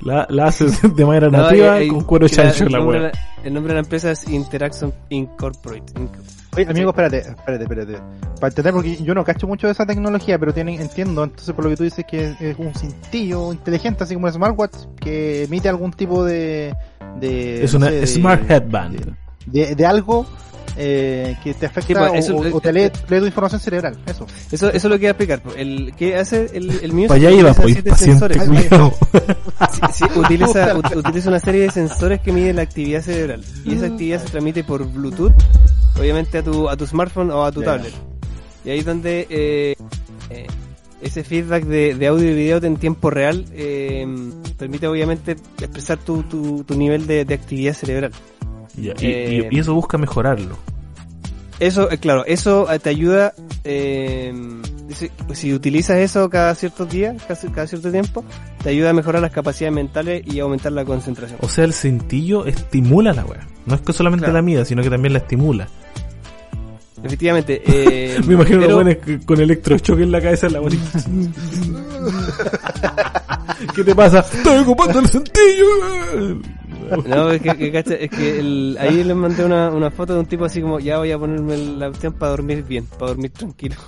La, la hace de manera No, nativa hay- hay- con cuero la- chancho la de la- El nombre de la empresa es Interaction Incorporate. Inc- Oye, amigo, espérate, espérate, espérate. Para entender, porque yo no cacho mucho de esa tecnología, pero tienen, entiendo, entonces por lo que tú dices que es, un cintillo inteligente, así como el smartwatch, que emite algún tipo de... de Es no una de- Smart Headband. De, de algo eh, que te afecta Sí, pues, o- eso- o, o te lee, lee tu información cerebral, eso. Eso, eso es lo que voy a explicar. po. El, ¿Qué hace el, el? Para allá iba, Utiliza pues, sensores. Sí, sí, utiliza, ut- utiliza una serie de sensores que miden la actividad cerebral. Y esa actividad se transmite por Bluetooth, obviamente a tu, a tu smartphone o a tu tablet. Y ahí es donde eh, eh, ese feedback de, de audio y video en tiempo real eh, permite obviamente expresar tu, tu, tu nivel de, de actividad cerebral. Y- Eh, y- y eso busca mejorarlo. Eso, eh, claro, eso eh, te ayuda, eh, si utilizas eso cada ciertos días, cada, cada cierto tiempo, te ayuda a mejorar las capacidades mentales y aumentar la concentración. O sea, el cintillo estimula la weá. No es que solamente Claro. la mida, sino que también la estimula. Efectivamente. Eh, Me imagino pero- que- con electrochoque en la cabeza en la weá. ¿Qué te pasa? Estoy ocupando el cintillo. No, es que, que cacha, es que el- ahí les mandé una, una foto de un tipo así como, ya voy a ponerme la opción para dormir bien, para dormir tranquilo.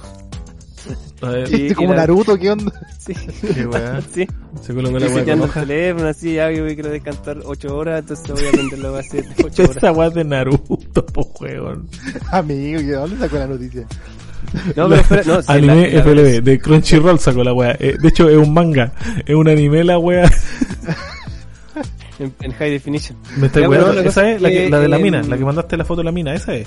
A ver, Sí. Este como la- Naruto, ¿qué onda? Sí, qué weá. sí. Se colocó la weá Diseñando el teléfono, así, ya yo quiero descansar 8 horas, entonces voy a aprenderlo a hacer 8 horas. Esa weá de Naruto, po weón. Amigo, ¿de dónde sacó la noticia? No, pero espera, no, sí, anime la- la- FLB, de Crunchyroll sacó la weá. Eh, de hecho, es un manga. Es un anime la weá. En, en high definition. Me está Ya, bueno, Esa es la, que, que, la de la em, mina, la que mandaste la foto de la mina, esa es.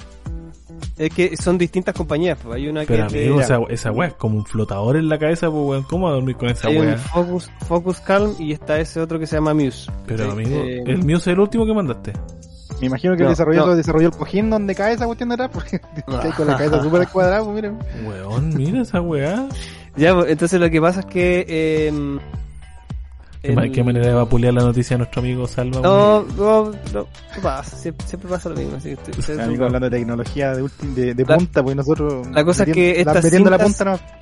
Es que son distintas compañías, pues. hay una Pero que de- amigo, esa, esa weá es como un flotador en la cabeza, pues weón. ¿Cómo va a dormir con esa hay un weá? Focus, Focus Calm y está ese otro que se llama Muse. Pero Sí, amigo, eh, el mío es el último que mandaste. Me imagino que No, el desarrollo no. desarrolló el cojín donde cae esa cuestión de atrás, porque cae con la cabeza súper cuadrada, pues miren. Weón, mira esa weá. Ya, pues, entonces lo que pasa es que... eh, ¿Qué, ma- el- qué manera de vapulear la noticia a nuestro amigo Salva? No, no, no, no pasa, siempre, siempre pasa lo mismo. así que estoy- estoy- Amigo, hablando de tecnología de, de, de La- punta, pues nosotros. la cosa es que metiendo- la- estas metiendo la cintas- punta no.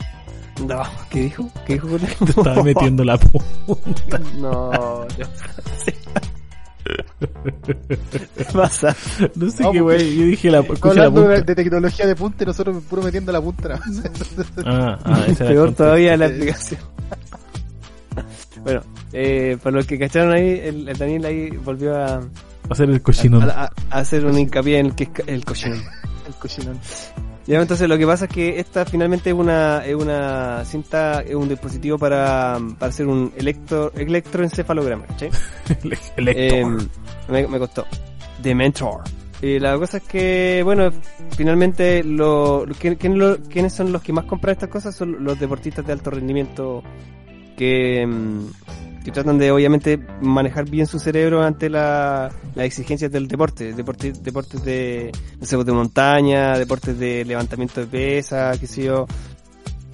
No, ¿qué dijo? ¿Qué dijo? Te estaba metiendo la punta. No, ya. ¿Qué pasa? No sé No, qué porque- wey. Yo dije la, la punta. de tecnología de punta y nosotros puro metiendo la punta. Ah, ah, esa Peor todavía la explicación. Bueno, eh, para los que cacharon ahí, el, el Daniel ahí volvió a, Hacer el a, cochino. a- a hacer un hincapié en el que es ca- el cochinón. El cochinón. Ya, entonces lo que pasa es que esta finalmente es una, es una cinta, es un dispositivo para, para hacer un electro, electroencefalograma, ¿cachai? Eh, me, me costó. Dementor. Y la cosa es que, bueno, finalmente, lo, lo- ¿quién- quién lo- ¿quiénes son los que más compran estas cosas? Son los deportistas de alto rendimiento que, mm, que tratan de, obviamente, manejar bien su cerebro ante la, las exigencias del deporte. Deportes, deportes de, sé, de montaña, deportes de levantamiento de pesa, qué sé yo.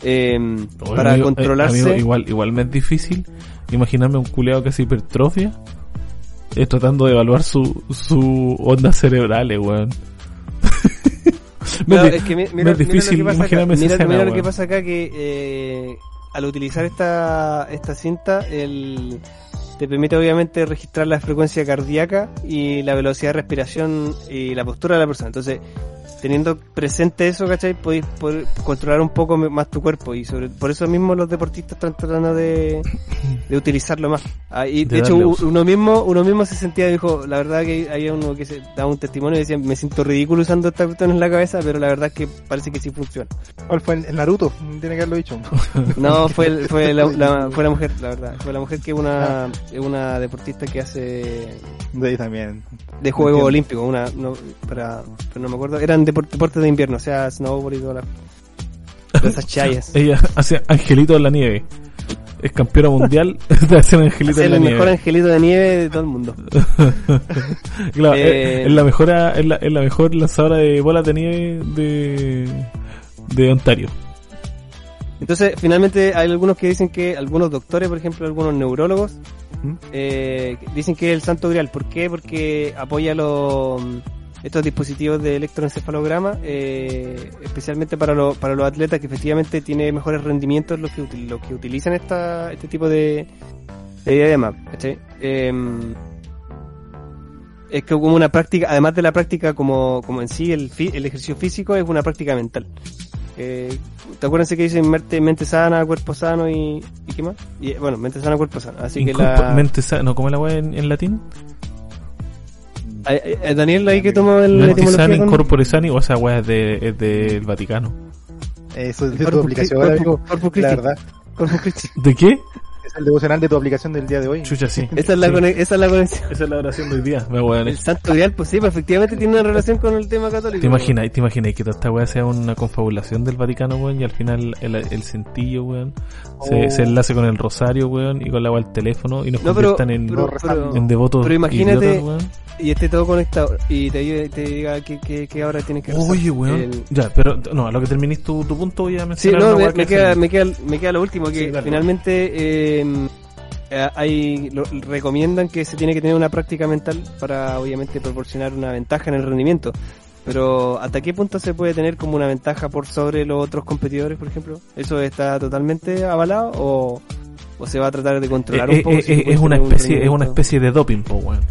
Em, Oye, para amigo, eh, controlarse. amigo, igual, igual me es difícil imaginarme un culeado que hace hipertrofia eh, tratando de evaluar su, su ondas cerebrales, weón. Me Claro, es que mira, es mira difícil lo que pasa acá. Mira, mira lo weón. que pasa acá que eh, al utilizar esta esta cinta el te permite obviamente registrar la frecuencia cardíaca y la velocidad de respiración y la postura de la persona. Entonces, teniendo presente eso, ¿cachai? Podéis poder controlar un poco más tu cuerpo y sobre por eso mismo los deportistas están tratando de, de utilizarlo más. Ah, y de, De hecho uso. uno mismo uno mismo se sentía, dijo, la verdad que había uno que se daba un testimonio y decía, me siento ridículo usando esta cuestión en la cabeza, pero la verdad es que parece que sí funciona. ¿Cuál fue el, Naruto? Tiene que haberlo dicho. No, fue, el- fue, la, la- fue la mujer, la verdad. Fue la mujer que es una, es una deportista que hace De ahí también. de juego Entiendo. olímpico, una, no, para, pero no me acuerdo, eran depor- deportes de invierno, o sea, snowboard y todas esas chayas. Ella hace Angelito en la nieve. Es campeona mundial de hacer Angelito Es en la el mejor angelito de nieve de todo el mundo. Claro, Eh, es, es la mejor, es la, es la mejor lanzadora de bolas de nieve de, de Ontario. Entonces, finalmente hay algunos que dicen que, algunos doctores, por ejemplo, algunos neurólogos, ¿Mm? eh, dicen que es el santo grial. ¿Por qué? Porque apoya los estos dispositivos de electroencefalograma, eh, especialmente para, los para los atletas que efectivamente tienen mejores rendimientos los que, los que utilizan esta, este tipo de, de diadema. Em, es que como una práctica, además de la práctica como, como en sí, el, fi- el ejercicio físico es una práctica mental. Eh, ¿Te acuerdas que dicen mente, mente sana, cuerpo sano y, y qué más? Y, bueno, mente sana, cuerpo sano. Así que la... mente sa- no, ¿cómo es la weá en, en latín? Ay, ay, Daniel ahí que tomó el etimología con- incorpore sani, o esa weá es, de, es del Vaticano. Eso es de tu aplicación, amigo. Corpus La verdad. Corpus Christi. ¿De qué? Es el devocional de tu aplicación del día de hoy. Chucha, sí. Esa es la, Sí. cone- esa es la conexión. Esa es la oración de hoy día. Me weón. El santo grial, pues sí, pues efectivamente tiene una relación con el tema católico. ¿Te imaginas, te imaginas que toda esta weá sea una confabulación del Vaticano, weón, y al final el, el centillo, weón, se, Oh. se enlace con el rosario, weón, y con la weá al teléfono, y nos No, pero, conviertan en, pero, pero- en devotos pero imagínate- idiotas, weón. y esté todo conectado y te, te diga que, que, que ahora tienes que rezar. Oye, weón. El- Ya, pero no, a lo que termines tu, tu punto voy a Sí, mencionar no, una me, me que queda, me, queda, me queda lo último, que Sí, finalmente eh, eh, hay, lo- recomiendan que se tiene que tener una práctica mental para obviamente proporcionar una ventaja en el rendimiento. Pero ¿hasta qué punto se puede tener como una ventaja por sobre los otros competidores, por ejemplo? ¿Eso está totalmente avalado o, o se va a tratar de controlar Eh, un poco? eh, si eh, es una un especie, es una especie de doping, po, weón.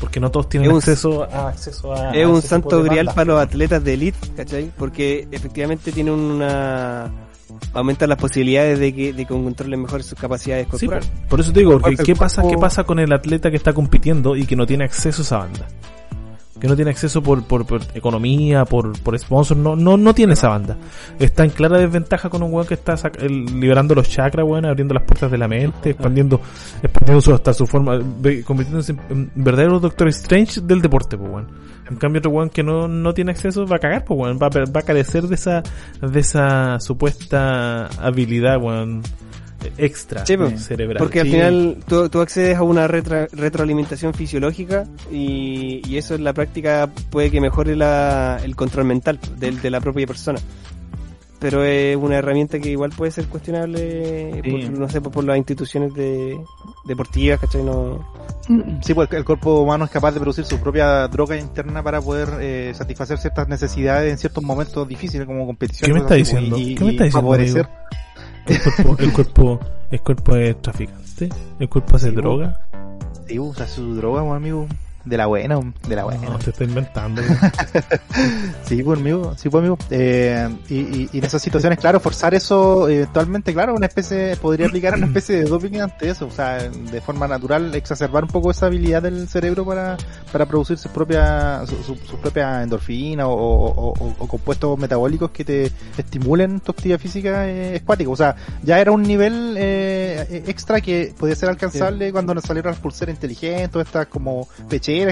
Porque no todos tienen Es un- acceso a acceso a es a un santo grial para los atletas de elite, ¿cachai? Porque efectivamente tiene una... aumenta las posibilidades de que, de que controlen mejor sus capacidades Sí, corporales. po. por eso te digo, porque ¿qué pasa, ¿qué pasa con el atleta que está compitiendo y que no tiene acceso a esa banda? Que no tiene acceso por, por, por economía, por, por sponsor, no, no, no tiene esa banda. Está en clara desventaja con un weón que está sac- liberando los chakras, weón, abriendo las puertas de la mente, expandiendo, expandiendo su, hasta su forma, convirtiéndose en, verdadero Doctor Strange del deporte, pues weón. En cambio otro weón que no, no tiene acceso va a cagar, pues weón, va va a carecer de esa, de esa supuesta habilidad, weón, extra Sí, pues, cerebral. Porque al Sí. final tú, tú accedes a una retra- retroalimentación fisiológica y, y eso en la práctica puede que mejore la, el control mental del- de, la propia persona. Pero es una herramienta que igual puede ser cuestionable, Sí. por, no sé, por, por las instituciones de, deportivas, ¿cachai? No, Sí, pues el cuerpo humano es capaz de producir su propia droga interna para poder eh, satisfacer ciertas necesidades en ciertos momentos difíciles como competición. ¿Qué me está así, diciendo? y- ¿Qué me está diciendo, favorecer. El cuerpo, el cuerpo, el cuerpo es traficante, el cuerpo hace Sí, droga. Sí, usa su droga, amigo. De la buena, de la buena. No, te está inventando. Sí, pues amigo, sí, pues amigo. Eh, y, y, y en esas situaciones, claro, forzar eso eventualmente, claro, una especie, podría aplicar una especie de doping ante eso, o sea, de forma natural, exacerbar un poco esa habilidad del cerebro para, para producir sus propias, su, su, sus propias endorfinas o, o, o- o compuestos metabólicos que te estimulen tu actividad física eh, escuática. O sea, ya era un nivel eh, extra que podía ser alcanzable cuando nos salieron las pulseras inteligentes, estas como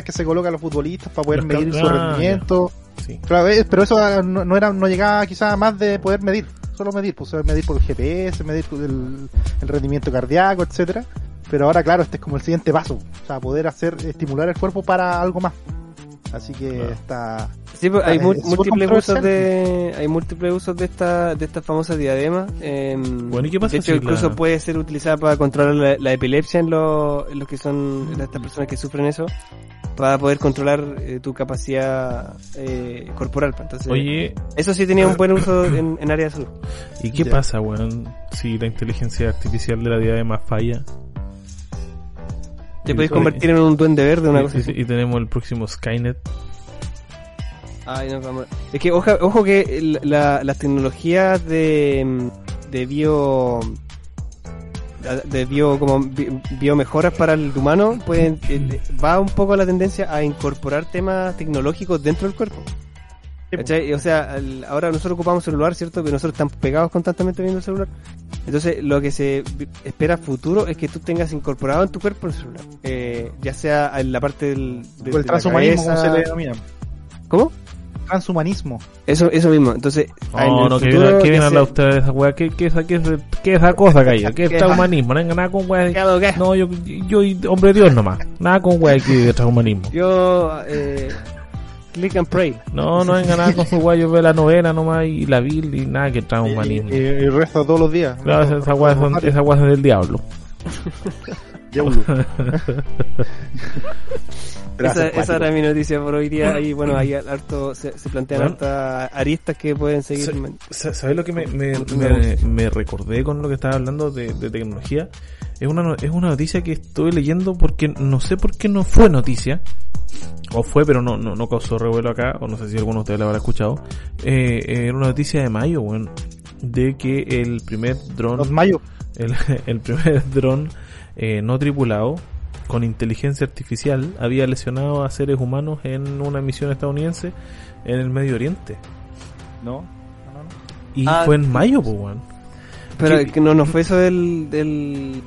que se colocan los futbolistas para poder Los medir su rendimiento. Sí. Claro, pero eso ah, no, no era, no llegaba quizás más de poder medir, solo medir, pues medir por el GPS, medir por el, el rendimiento cardíaco, etcétera. Pero ahora, claro, este es como el siguiente paso, o sea, poder hacer, estimular el cuerpo para algo más. Así que Claro. está, Sí, pues, hay Eh, mu- múltiples usos de hay múltiples usos de esta de estas famosas diademas. em, Bueno, ¿y qué pasa de hecho, si incluso la- puede ser utilizada para controlar la, la epilepsia en, los en los que son en estas personas que sufren eso, para poder controlar eh, tu capacidad eh, corporal. pues, Entonces, Oye, eso sí tenía un buen uso en, en área de salud. ¿y qué Ya. pasa, weón, si la inteligencia artificial de la diadema falla? Te podéis convertir en un duende verde, una y, cosa así. y tenemos el próximo Skynet. Ay, no, vamos. Es que ojo, ojo que la- las tecnologías de, mm, de bio de bio como bi- biomejoras para el humano pueden eh, va un poco la tendencia a incorporar temas tecnológicos dentro del cuerpo. ¿Cachai? O sea, al- ahora nosotros ocupamos celular, ¿cierto? Que nosotros estamos pegados constantemente viendo el celular. Entonces, lo que se espera futuro es que tú tengas incorporado en tu cuerpo el celular. Eh, ya sea en la parte del... de- el transhumanismo, como se le denomina. ¿Cómo? Transhumanismo. Eso, eso mismo. Entonces, en No, el no, que futuro, viene, que viene a hablar sea- usted de esa weá. ¿Qué, qué, esa- qué, esa- qué esa cosa, calla? ¿Qué es transhumanismo? No nada con weá. No, yo, yo, hombre Dios nomás. Nada con weá aquí de transhumanismo. Yo, eh, click and pray. No, no venga nada con su weá. Yo veo la novela nomás y la Bill y nada que transhumanismo. Y, y, y rezo todos los días. Claro, esa weá son, esa es del diablo. Diablo. Esa, Gracias, esa era mi noticia por hoy día. Y bueno, hay harto, se, se plantean Bueno. hartas aristas que pueden seguir. Sa- ¿Sabes lo que me, me, me, me recordé con lo que estaba hablando de, de tecnología? Es una, no- es una noticia que estuve leyendo porque no sé por qué no fue noticia. O fue, pero no, no, no causó revuelo acá, o no sé si alguno de ustedes la habrá escuchado. Eh, eh, era una noticia de mayo, weón. De que el primer dron, Los mayos. el, el primer dron eh, no tripulado con inteligencia artificial había lesionado a seres humanos en una misión estadounidense en el Medio Oriente. No, no, no. Y Ah, fue en mayo, pues, weón. Pero que no, no fue eso del, del,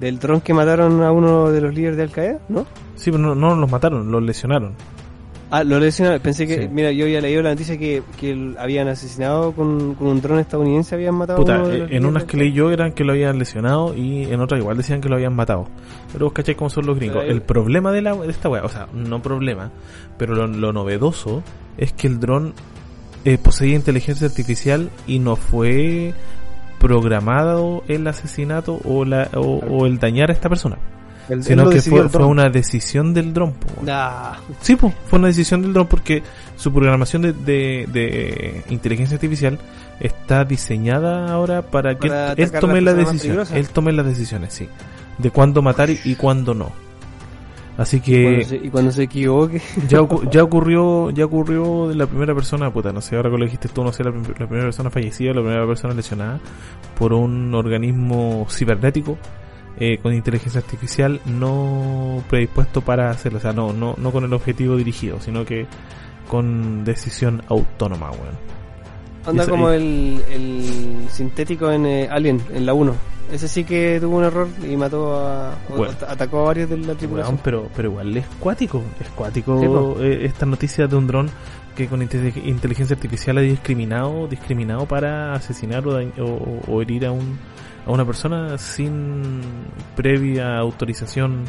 del dron que mataron a uno de los líderes de Al Qaeda, ¿no? Sí, pero no, no los mataron, los lesionaron. Ah, lo lesionaron. Pensé que, Sí. mira, yo había leído la noticia que, que habían asesinado con, con un dron estadounidense, habían matado Puta, a uno de eh, los en unas que leí yo eran que lo habían lesionado y en otras igual decían que lo habían matado. Pero vos cachai cómo son los gringos. Ahí- El problema de, la, de esta weá, o sea, no problema, pero lo, lo novedoso es que el dron eh, poseía inteligencia artificial y no fue programado el asesinato o, la, o, o el dañar a esta persona, El- sino que fue, fue una decisión del dron. po. Nah. Sí, pues, fue una decisión del dron porque su programación de, de, de inteligencia artificial está diseñada ahora para que él, tome decisiones. peligrosas. Él tome las decisiones, sí. De cuándo matar y, y cuándo no. Así que cuando se- y cuando se equivoque. ya, ya ocurrió ya ocurrió de la primera persona, puta, no sé, ahora que lo dijiste tú, no sé, la, la primera persona fallecida, la primera persona lesionada por un organismo cibernético eh, con inteligencia artificial no predispuesto para hacerlo, o sea, no, no, no con el objetivo dirigido, sino que con decisión autónoma, weón. Anda Esa- como el, el sintético en eh, Alien, en la 1. Ese sí que tuvo un error y mató a. Bueno. atacó a varios de la tripulación. Pero, pero igual es cuático, es cuático Sí, po. eh, esta noticia de un dron que con inte- inteligencia artificial ha discriminado, discriminado para asesinar o, o, o herir a un a una persona sin previa autorización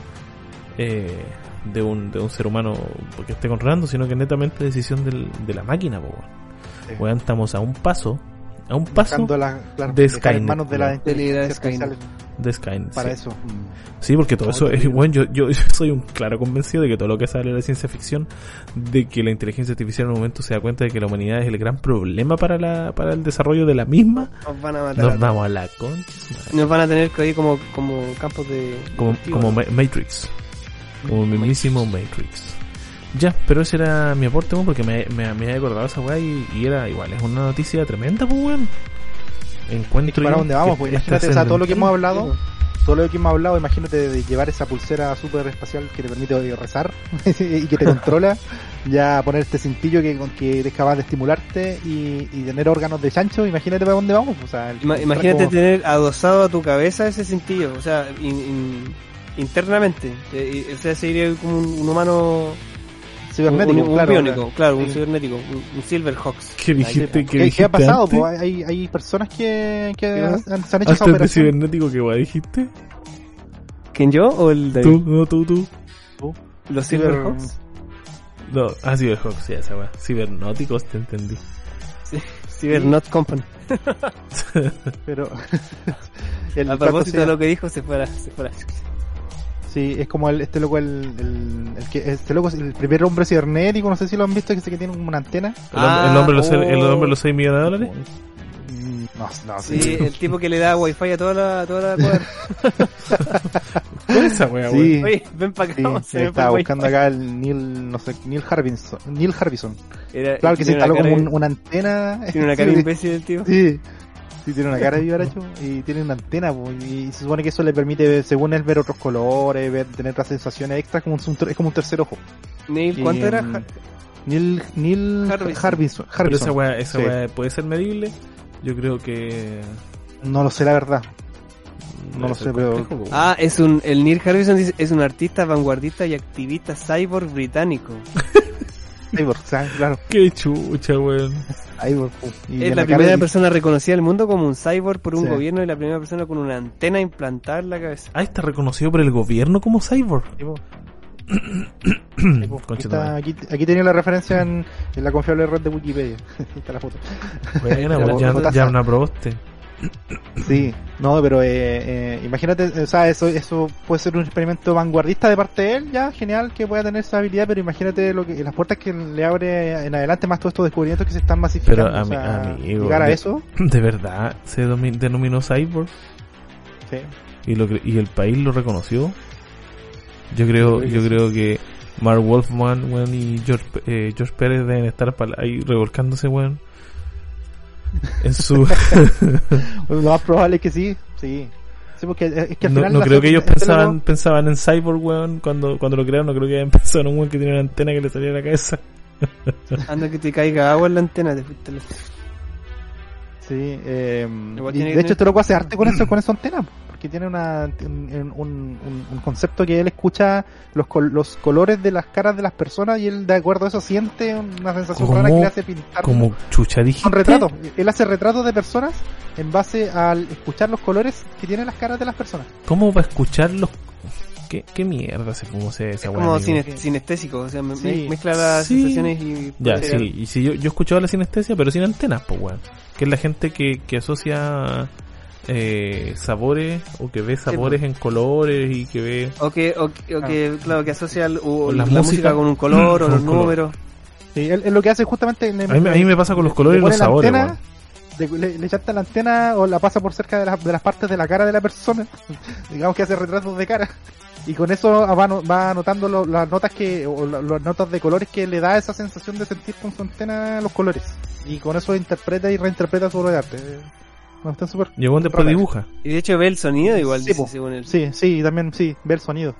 eh, de un de un ser humano que esté controlando, sino que netamente decisión del, de la máquina, po. Sí. Weón, estamos a un paso, a un paso la- claro, de Skynet, manos de la inteligencia Skynet. de Skynet. para sí. eso. Sí, porque todo eso es, bueno, yo, yo soy un claro convencido de que todo lo que sale de la ciencia ficción, de que la inteligencia artificial en un momento se da cuenta de que la humanidad es el gran problema para la, para el desarrollo de la misma, Nos van a matar. a nos todos. vamos a la con Nos van a tener que ir como, como campos de. como, como Matrix, como el mismísimo Matrix. Ya, pero ese era mi aporte, weón, porque me, me, me había acordado esa weá y, y era igual, es una noticia tremenda, pues weón. Encuentro Es que para dónde vamos, pues es imagínate, o sea, todo lo que hemos hablado, todo lo que hemos hablado, imagínate de llevar esa pulsera super espacial que te permite rezar y que te controla, ya poner este cintillo que, con que eres capaz de estimularte y, y tener órganos de chancho, imagínate para dónde vamos, o sea, el- Ima- el imagínate como- tener adosado a tu cabeza ese cintillo, o sea, in- in- internamente. Eh, o sea, sería como un, un humano. Cibernético, un, un claro, biónico, claro, un Sí. cibernético, un, un Silverhawks. ¿Qué dijiste? ¿Qué, ¿Qué qué dijiste ha pasado? antes? pues? hay, hay personas que, que han- se han hecho esa Antes de operación. cibernético, ¿qué weá dijiste? ¿Quién yo o el David? Tú, no, tú, tú. ¿Los Silverhawks? No, ah, Cyberhawks, sí, esa weá. Cibernóticos, te entendí. Cybernot Company. Pero el A propósito de lo que dijo, se fuera. Se fuera. Sí, es como el, este loco, el, el, el que, este loco es el primer hombre cibernético, no sé si lo han visto, que, ese que tiene como una antena. El, hombre- el hombre de los, Ah, seis- el oh. hombre de los 6 millones de dólares. Mm, No, no, Sí, sí. el tipo que le da wifi a toda la, toda la cuadra. ¿Cuál es esa wea? Sí. Oye, ven para acá, Sí, estaba buscando acá el Neil, no sé, Neil Harbison. Neil Harbison. Era- Claro que se instaló una como un- una antena. Tiene una cara Sí, imbécil el tío. Sí, sí, tiene una cara de vivaracho y tiene una antena, po, y se supone que eso le permite, según él, ver otros colores, ver, tener otras sensaciones extras, como un, es como un tercer ojo. Neil, ¿cuánto Y, era? Neil, Neil Harbison. Harbison. Pero Harbison. esa wea, esa Sí. wea puede ser medible. Yo creo que. No lo sé, la verdad. No lo sé, pero-. Ah, es un, el Neil Harbison dice, es un artista vanguardista y activista cyborg británico. Cyborg, claro, Qué chucha, weón. Cyborg. Y es la, primera de- persona reconocida del mundo como un cyborg por un Sí. gobierno y la primera persona con una antena implantada en la cabeza. Ah, está reconocido por el gobierno como cyborg. aquí, está- tenía la referencia en, en la confiable red de Wikipedia. Ahí está la foto. Weón, ya, ya una probaste. Sí, no, pero eh, eh, imagínate, o sea, eso, eso puede ser un experimento vanguardista de parte de él, ya, genial que pueda tener esa habilidad, pero imagínate lo que, las puertas que le abre en adelante más todos estos descubrimientos que se están masificando. Pero, o ami- sea, amigo, llegar a de- eso, ¿De verdad se denominó cyborg? sí. ¿Y, lo, ¿Y el país lo reconoció? Yo creo, yo creo que Mark Wolfman, weón, y George, eh, George Pérez deben estar ahí revolcándose, weón. En su... Lo más probable es que sí, sí. Sí, porque es que al no final no la creo que ellos el pensaban, pensaban en Cyborg, weón, cuando, cuando lo crearon. No creo que hayan pensado en un weón que tenía una antena que le salía de la cabeza. Anda que te caiga agua en la antena. Te fuiste la- Sí, eh, y tiene de hecho tener- esto lo puede hacer arte con eso, con esa antena, porque tiene una, un, un, un- un concepto que él escucha los, col- los colores de las caras de las personas y él de acuerdo a eso siente una sensación ¿Cómo? rara que le hace pintar Como chucha dijiste. un retrato. Él hace retratos de personas en base al escuchar los colores que tienen las caras de las personas. ¿Cómo va a escuchar los... ¿Qué, qué mierda se fumó esa Es weá, como sinestésico, o sea, me- Sí. mezcla las Sí. sensaciones y... Ya, sí, y si yo, yo he escuchado la sinestesia, pero sin antenas, pues, weón. Que es la gente que, que asocia eh, sabores o que ve sabores en colores y que ve... O que, o, que- o que, claro, que asocia el- o la, la música, música, con un color o los números. Sí, él, él lo que hace justamente... le- A mí, me- a mí me pasa con los colores y los la sabores, antena, le, le, chanta la antena o la pasa por cerca de, las- de las partes de la cara de la persona. Digamos que hace retratos de cara. Y con eso va, va anotando lo- las notas que, o la- las notas de colores que le da esa sensación de sentir con su antena los colores. Y con eso interpreta y reinterpreta su obra de arte. No, está súper. Y el después rara. dibuja. Y de hecho ve el sonido igual, Sí, dice, según él. Sí, sí, y también sí, ve el sonido.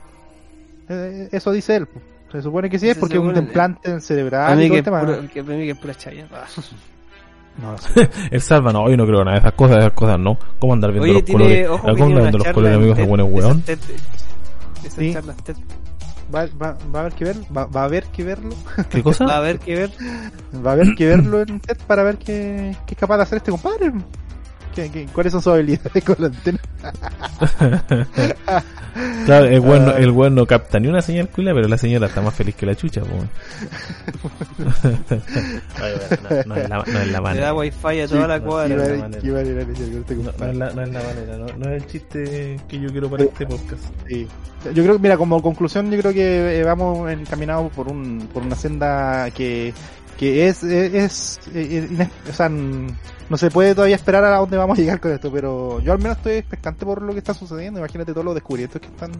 Eh, eso dice él. po. Se supone que sí es porque es un implante A cerebral mí y todo que, el tema. puro- que, para mí que es pura chaya. Ah. No. El salva, no, yo no creo nada de esas cosas, esas cosas no. ¿Cómo andar viendo Oye, los tiene, colores? ojo, que ¿Cómo tiene andar una viendo los colores, amigos, de esas weón? Sí. charlas TED. Va, va, va a haber que ver, va, va a haber que verlo. ¿Qué cosa? Va a haber que ver. Va a haber que verlo en TED para ver qué, qué es capaz de hacer este compadre. ¿Qué, qué, cuáles son sus habilidades con la antena? Claro, el weón, no, Ay. el weón no capta ni una señal culia, pero la señora está más feliz que la chucha, no, no es la, no es la Le da manera. wifi a toda la cuadra. manera- manera. manera es la, no es la manera, no, no es el chiste que yo quiero para este podcast. Sí. Yo creo que, mira, como conclusión, yo creo que eh, vamos encaminados por un por una senda que, que es, es, es, ines- o sea, no se puede todavía esperar a dónde vamos a llegar con esto, pero yo al menos estoy expectante por lo que está sucediendo. Imagínate todos los descubrimientos que están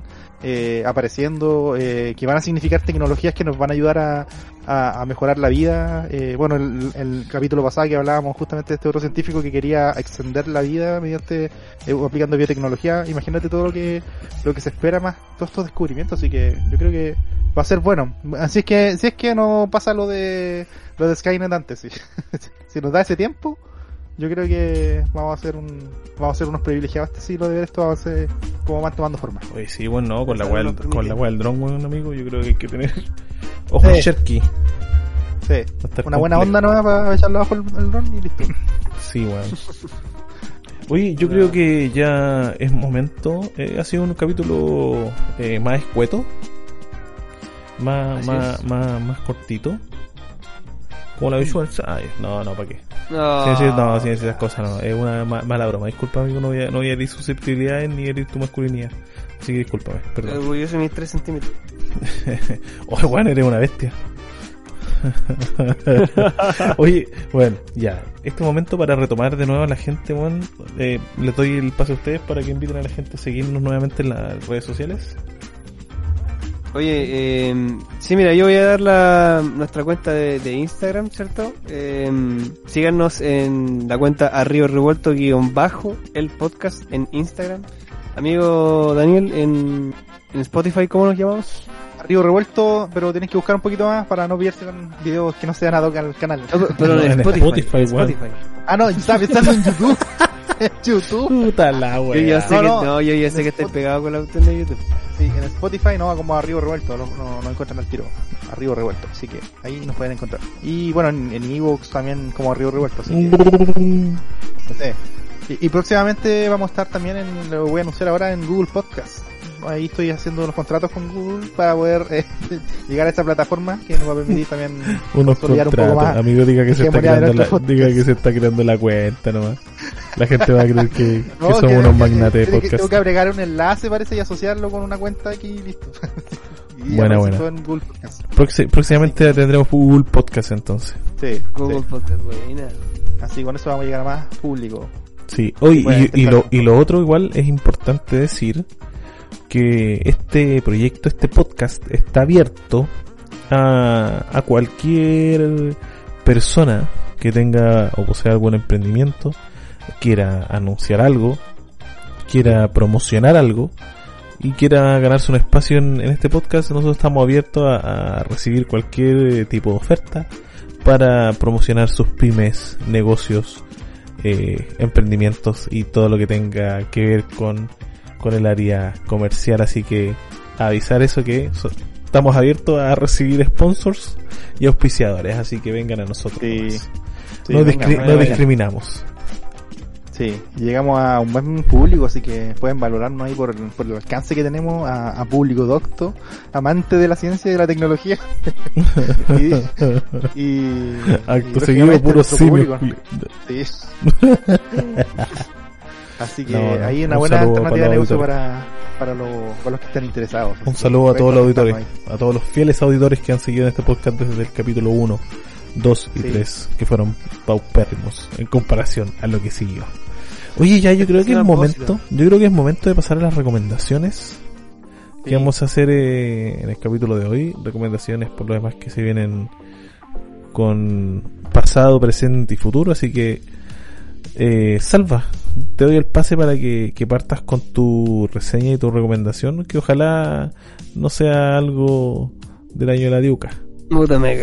eh, apareciendo, eh, que van a significar tecnologías que nos van a ayudar a, a, a mejorar la vida. Eh, bueno, el, el capítulo pasado que hablábamos justamente de este otro científico que quería extender la vida mediante eh, aplicando biotecnología. Imagínate todo lo que lo que se espera más todos estos descubrimientos, así que yo creo que va a ser bueno. Así es que si es que no pasa lo de lo de Skynet antes, sí. si nos da ese tiempo, yo creo que vamos a ser un vamos a ser unos privilegiados este siglo de ver estos avances como van tomando forma. Oye, sí, bueno, no, con la permite. con la del dron, weón, amigo, yo creo que hay que tener ojos Sí. cherky. Sí, Va a una buena complejo. onda nomás para echarle abajo el, el dron y listo. Sí, weón. Oye, yo creo que ya es momento. eh, ha sido un capítulo eh, más escueto. Más, más, es. más, más cortito. Como la visual. Ay, no, no, ¿para qué? No. Sí, no, sí, esas cosas no. Es una ma- mala broma. Disculpa, amigo, no voy a, no voy a herir susceptibilidades ni herir tu masculinidad. Así que discúlpame, perdón. Orgulloso de mis 3 centímetros. Oye, weón, eres una bestia. Oye, bueno, ya. Este momento para retomar de nuevo a la gente, bueno, eh, les doy el paso a ustedes para que inviten a la gente a seguirnos nuevamente en las redes sociales. Oye, eh, sí, mira, yo voy a dar la, nuestra cuenta de, de Instagram, ¿cierto? Eh, síganos en la cuenta Arriba Revuelto guion bajo, el podcast en Instagram. Amigo Daniel, en, en Spotify, ¿cómo nos llamamos? Río Revuelto, pero tienes que buscar un poquito más para no pillarse con videos que no sean ad hoc al canal. No, pero No, en, en Spotify. Spotify. Ah, no, estaba pensando en YouTube. YouTube. Puta la Yo wea. ya sé No, que, no, no, yo ya sé que estoy Spotify. pegado con la opción de YouTube. Sí, en Spotify no, como a Río Revuelto, no, no, no encuentran al tiro. A Río Revuelto, así que ahí nos pueden encontrar. Y bueno, en, ebooks también como a Río Revuelto, así que. Y, y próximamente vamos a estar también en, lo voy a anunciar ahora en Google Podcast. Ahí estoy haciendo unos contratos con Google para poder eh, llegar a esta plataforma que nos va a permitir también Unos consolidar un poco contratos. más Amigo, diga que se está creando la, diga que se está creando la cuenta nomás. La gente va a creer que, No, que somos que- unos magnates de podcast. Tengo que agregar un enlace, parece, y asociarlo con una cuenta aquí y listo. y Buena, buena. todo en Google Podcast. Proxi- próximamente tendremos Google Podcast entonces. Sí, Google sí. Podcast, buena. Así con eso vamos a llegar a más público. Sí, hoy Bueno, y, y lo, y lo otro igual es importante decir que este proyecto, este podcast está abierto a, cualquier persona que tenga o posea algún emprendimiento, quiera anunciar algo, quiera promocionar algo y quiera ganarse un espacio en, este podcast, nosotros estamos abiertos a, a recibir cualquier tipo de oferta para promocionar sus pymes, negocios, eh, emprendimientos y todo lo que tenga que ver con, con el área comercial. Así que avisar eso que so- estamos abiertos a recibir sponsors y auspiciadores, así que vengan a nosotros. Sí. Sí, no discri- discriminamos. Sí, llegamos a un buen público, así que pueden valorarnos ahí por, por el alcance que tenemos a, a público docto, amante de la ciencia y de la tecnología. y, y, Acto y seguido, puro. Sí. Así que No, no, ahí una un buena alternativa de negocio para, para, los, para los que están interesados. Un saludo a todos los auditores, a todos los fieles auditores que han seguido en este podcast desde el capítulo 1, 2 y Sí. 3, que fueron paupérrimos en comparación a lo que siguió. Oye, ya yo creo que es momento, yo creo que es momento de pasar a las recomendaciones que Sí. vamos a hacer eh, en el capítulo de hoy. Recomendaciones por lo demás que se vienen con pasado, presente y futuro. Así que, eh, Salva, te doy el pase para que, que partas con tu reseña y tu recomendación. Que ojalá no sea algo del año de la diuca. Puta me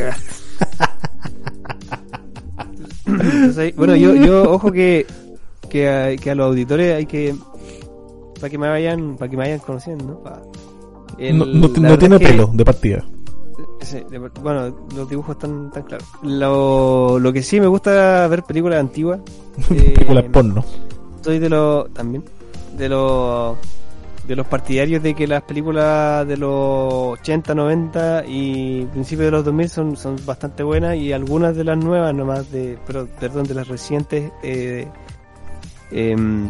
bueno, yo, yo, ojo que, que, a, que a los auditores hay que, para que me vayan, para que me vayan conociendo, ¿no? El- no tiene pelo de partida. Sí, de- bueno, los dibujos están tan claros. Lo, lo que sí me gusta ver películas antiguas. eh, Películas porno. Soy de los también de los de los partidarios de que las películas de los 80, 90 y principios de los 2000 son son bastante buenas y algunas de las nuevas nomás de pero perdón de las recientes eh, em,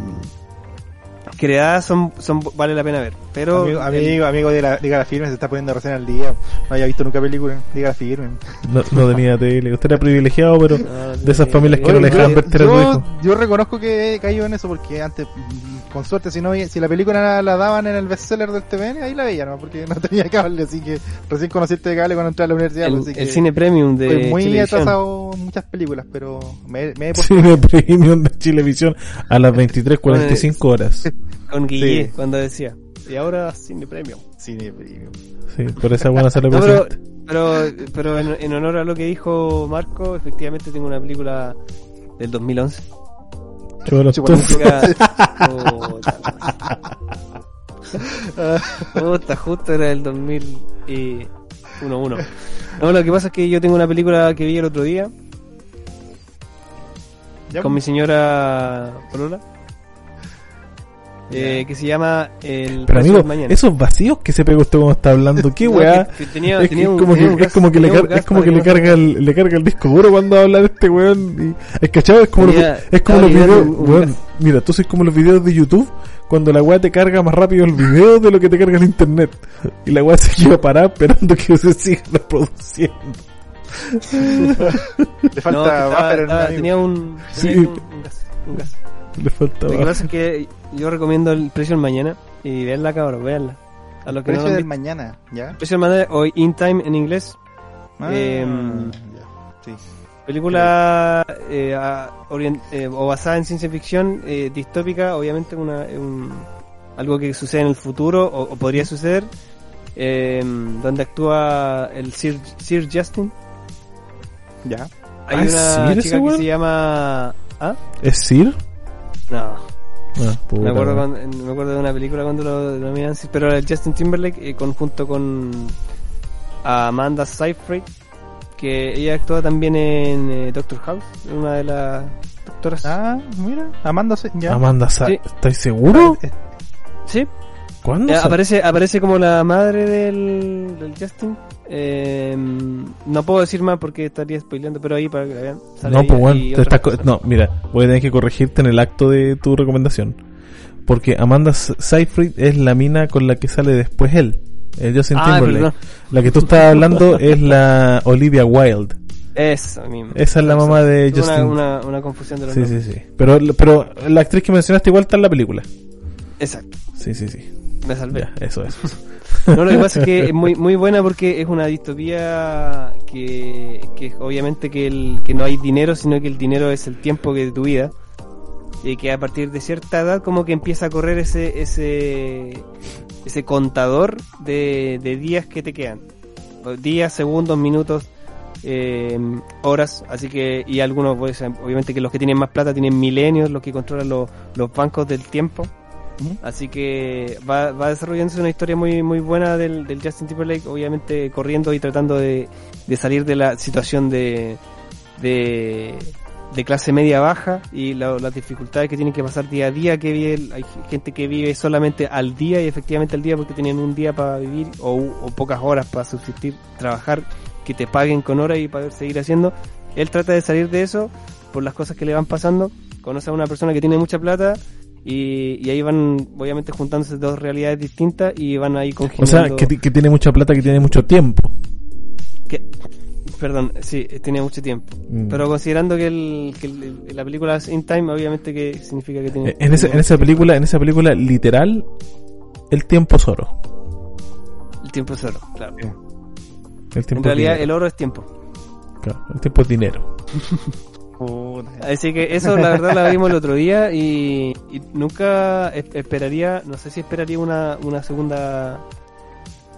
creadas son son vale la pena ver. Pero Amigo, el- amigo, amigo de la, diga la firme, se está poniendo recién al día. No haya visto nunca película, diga la firme. No, no tenía tele. Usted era privilegiado, pero no, de esas familias que no le dejaban yo- ver tele yo, yo reconozco que he caído en eso porque antes, mm, con suerte, si no si la película la, la daban en el bestseller del TVN, ahí la veía, ¿no? Porque no tenía cable, así que recién conocí este cable cuando entré a la universidad. el, así que el cine premium de fue muy Chilevisión. atrasado muchas películas, pero me, me he puesto Cine Premium de Chilevisión a las 23.45 horas. Con Guille Sí. cuando decía y ahora cine premium cine premium. Sí, por esa buena sala No, pero, pero, pero en, en honor a lo que dijo Marco, efectivamente tengo una película del 2011. Chulo, Puta, justo era el 2001. No, lo que pasa es que yo tengo una película que vi el otro día Ya, con mi señora Polola. Eh, que se llama El Pero amigo, Mañana. esos vacíos que se pegó usted cuando está hablando, qué weá. Es, como, que, un es gas- como que le, es como que le carga el, le carga el disco duro cuando habla de este weón. Y, es cachado, es como, los, Tenía- es como los videos, un weón, mira, tú como los videos de YouTube cuando la weá te carga más rápido el video de lo que te carga el internet. Y la weá se queda parada esperando que se siga reproduciendo. Le falta No, estaba- estaba- un tenía un, Sí. tenía un, un gas, un gas. Le faltaba. Lo que pasa es que yo recomiendo el precio del mañana y veanla cabrón, veanla. A los que no Precio del visto. mañana, ¿ya? Precio del mañana o In Time en inglés. Ah, Em, ya. Sí. Película eh, a- orient- eh, o basada en ciencia ficción eh, distópica, obviamente una, un- algo que sucede en el futuro o, o podría suceder, eh, donde actúa el Sir, Sir Justin. Ya. Hay Ah, una ¿Sir ese chica que se llama... ¿Ah? ¿Es Sir? No, Ah, me acuerdo, cuando- me acuerdo de una película cuando lo denominan Sir, pero era Justin Timberlake eh, conjunto con Amanda Seyfried, que ella actúa también en eh, Doctor House, una de las doctoras. Ah, mira, Amanda se- ya. Amanda, Sa- Sí. ¿estáis seguro? Eh, Sí, ¿Cuándo? Eh, aparece, aparece como la madre del, del Justin. Eh, no puedo decir más porque estaría spoileando, pero ahí para que la vean. No, pues bueno, estás no, mira, voy a tener que corregirte en el acto de tu recomendación. Porque Amanda Seyfried es la mina con la que sale después él, el Justin Ah, Timberlake. La que tú estás hablando es la Olivia Wilde. Esa misma. Esa es la mamá de Justin. Una, una, una confusión de los Sí, nombres. sí, sí. Pero, pero la actriz que mencionaste igual está en la película. Exacto, Sí, sí, sí. Me salvé. Ya, eso es. No, lo que pasa es que es muy, muy buena porque es una distopía que, que obviamente que, el, que no hay dinero, sino que el dinero es el tiempo que de tu vida. Y que a partir de cierta edad como que empieza a correr ese, ese, ese contador de, de días que te quedan. Días, segundos, minutos, eh, horas. Así que, y algunos, pues, obviamente que los que tienen más plata tienen milenios, los que controlan los, los bancos del tiempo. Así que va, va desarrollándose una historia muy muy buena del, del Justin Timberlake, obviamente corriendo y tratando de, de salir de la situación de, de, de clase media baja y la- las dificultades que tienen que pasar día a día, que vive, hay gente que vive solamente al día y efectivamente al día porque tienen un día para vivir o, o pocas horas para subsistir, trabajar, que te paguen con horas y para seguir haciendo. Él trata de salir de eso por las cosas que le van pasando, conoce a una persona que tiene mucha plata y, y ahí van obviamente juntándose dos realidades distintas y van ahí O congeniando. sea, que, que tiene mucha plata, que tiene mucho tiempo. que- perdón, sí, tiene mucho tiempo. Mm. Pero considerando que, el, que el- la película es in time, obviamente que significa que tiene... Eh, En, ese- en esa película, en esa película, literal, el tiempo es oro. El tiempo es oro, claro. El tiempo En realidad el oro es tiempo. Claro, el tiempo es dinero. Puta. Así que eso la verdad la vimos el otro día y, y nunca es- esperaría, no sé si esperaría una, una segunda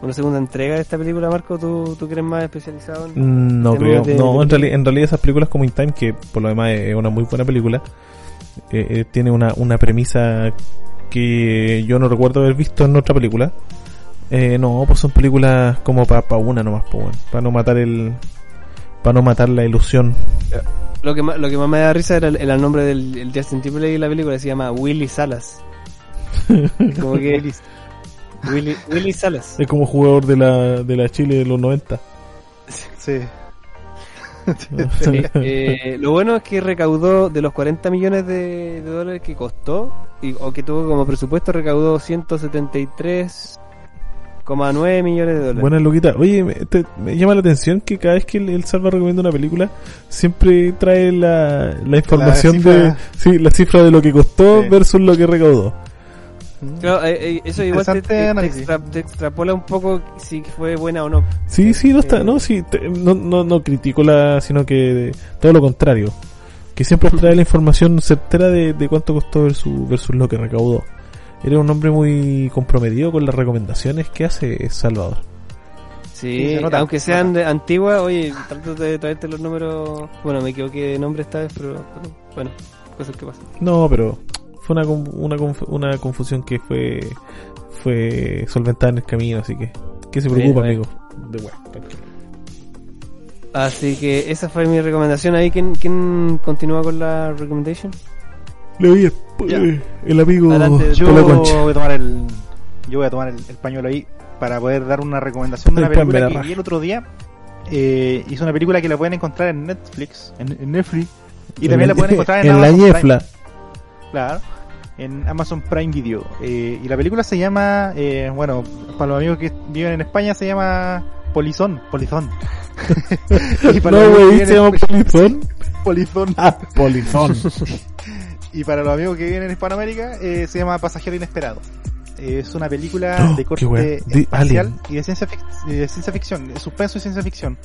una segunda entrega de esta película, Marco, ¿tú, tú que eres más especializado en... Mm, No creo. de- no, de- en, reali- en realidad esas películas como In Time, que por lo demás es una muy buena película, eh, eh, tiene una, una premisa que yo no recuerdo haber visto en otra película. Eh, no, pues son películas como para una nomás, para no matar el... Para no matar la ilusión. Lo que, más, lo que más me da risa era el, el nombre del el Justin Timberlake de la película, se llama Willy Salas. Como que... Willy, Willy Salas. Es como jugador de la, de la Chile de los 90. Sí. Eh, lo bueno es que recaudó de los 40 millones de, de dólares que costó, y, o que tuvo como presupuesto, recaudó 173,9 millones de dólares. Buena loquita. Oye, me, te- me llama la atención que cada vez que el, el Salva recomienda una película, siempre trae la, la información de sí, la cifra de lo que costó Sí. versus lo que recaudó. Claro, eh, eh, eso igual te, te- extra- te extrapola un poco si fue buena o no. Sí, sí, no está, Eh, no, sí, te- no, no, no critico la, sino que todo lo contrario. Que siempre trae la información certera de, de cuánto costó versus, versus lo que recaudó. Eres un hombre muy comprometido con las recomendaciones que hace Salvador. Sí, Sí, se nota, aunque se sean nota. de antiguas, oye, trato de traerte los números. Bueno, me equivoqué de nombre esta vez, pero bueno, cosas que pasan. No, pero fue una, una, una confusión que fue fue solventada en el camino, así que que se preocupa, amigo. De bueno, tranquilo. Así que esa fue mi recomendación. Ahí, ¿quién, quién continúa con la recommendation? Le oí el, Ya. el amigo Adelante, Yo la voy a tomar el yo voy a tomar el, el pañuelo ahí para poder dar una recomendación de una película la que vi el otro día. Eh, hizo una película que la pueden encontrar en Netflix, en, en Netflix y también la pueden encontrar en, en la Amazon Prime. ñefla. Claro, en Amazon Prime Video. Eh, y la película se llama, eh, bueno, para los amigos que viven en España se llama Polizón, Polizón. Y para No, güey, se llama Polizón. Polizón. Ah, Polizón. Y para los amigos que viven en Hispanoamérica, eh, se llama Pasajero Inesperado. Es una película Oh, de corte espacial y de ciencia, de ciencia ficción, de suspenso y ciencia ficción.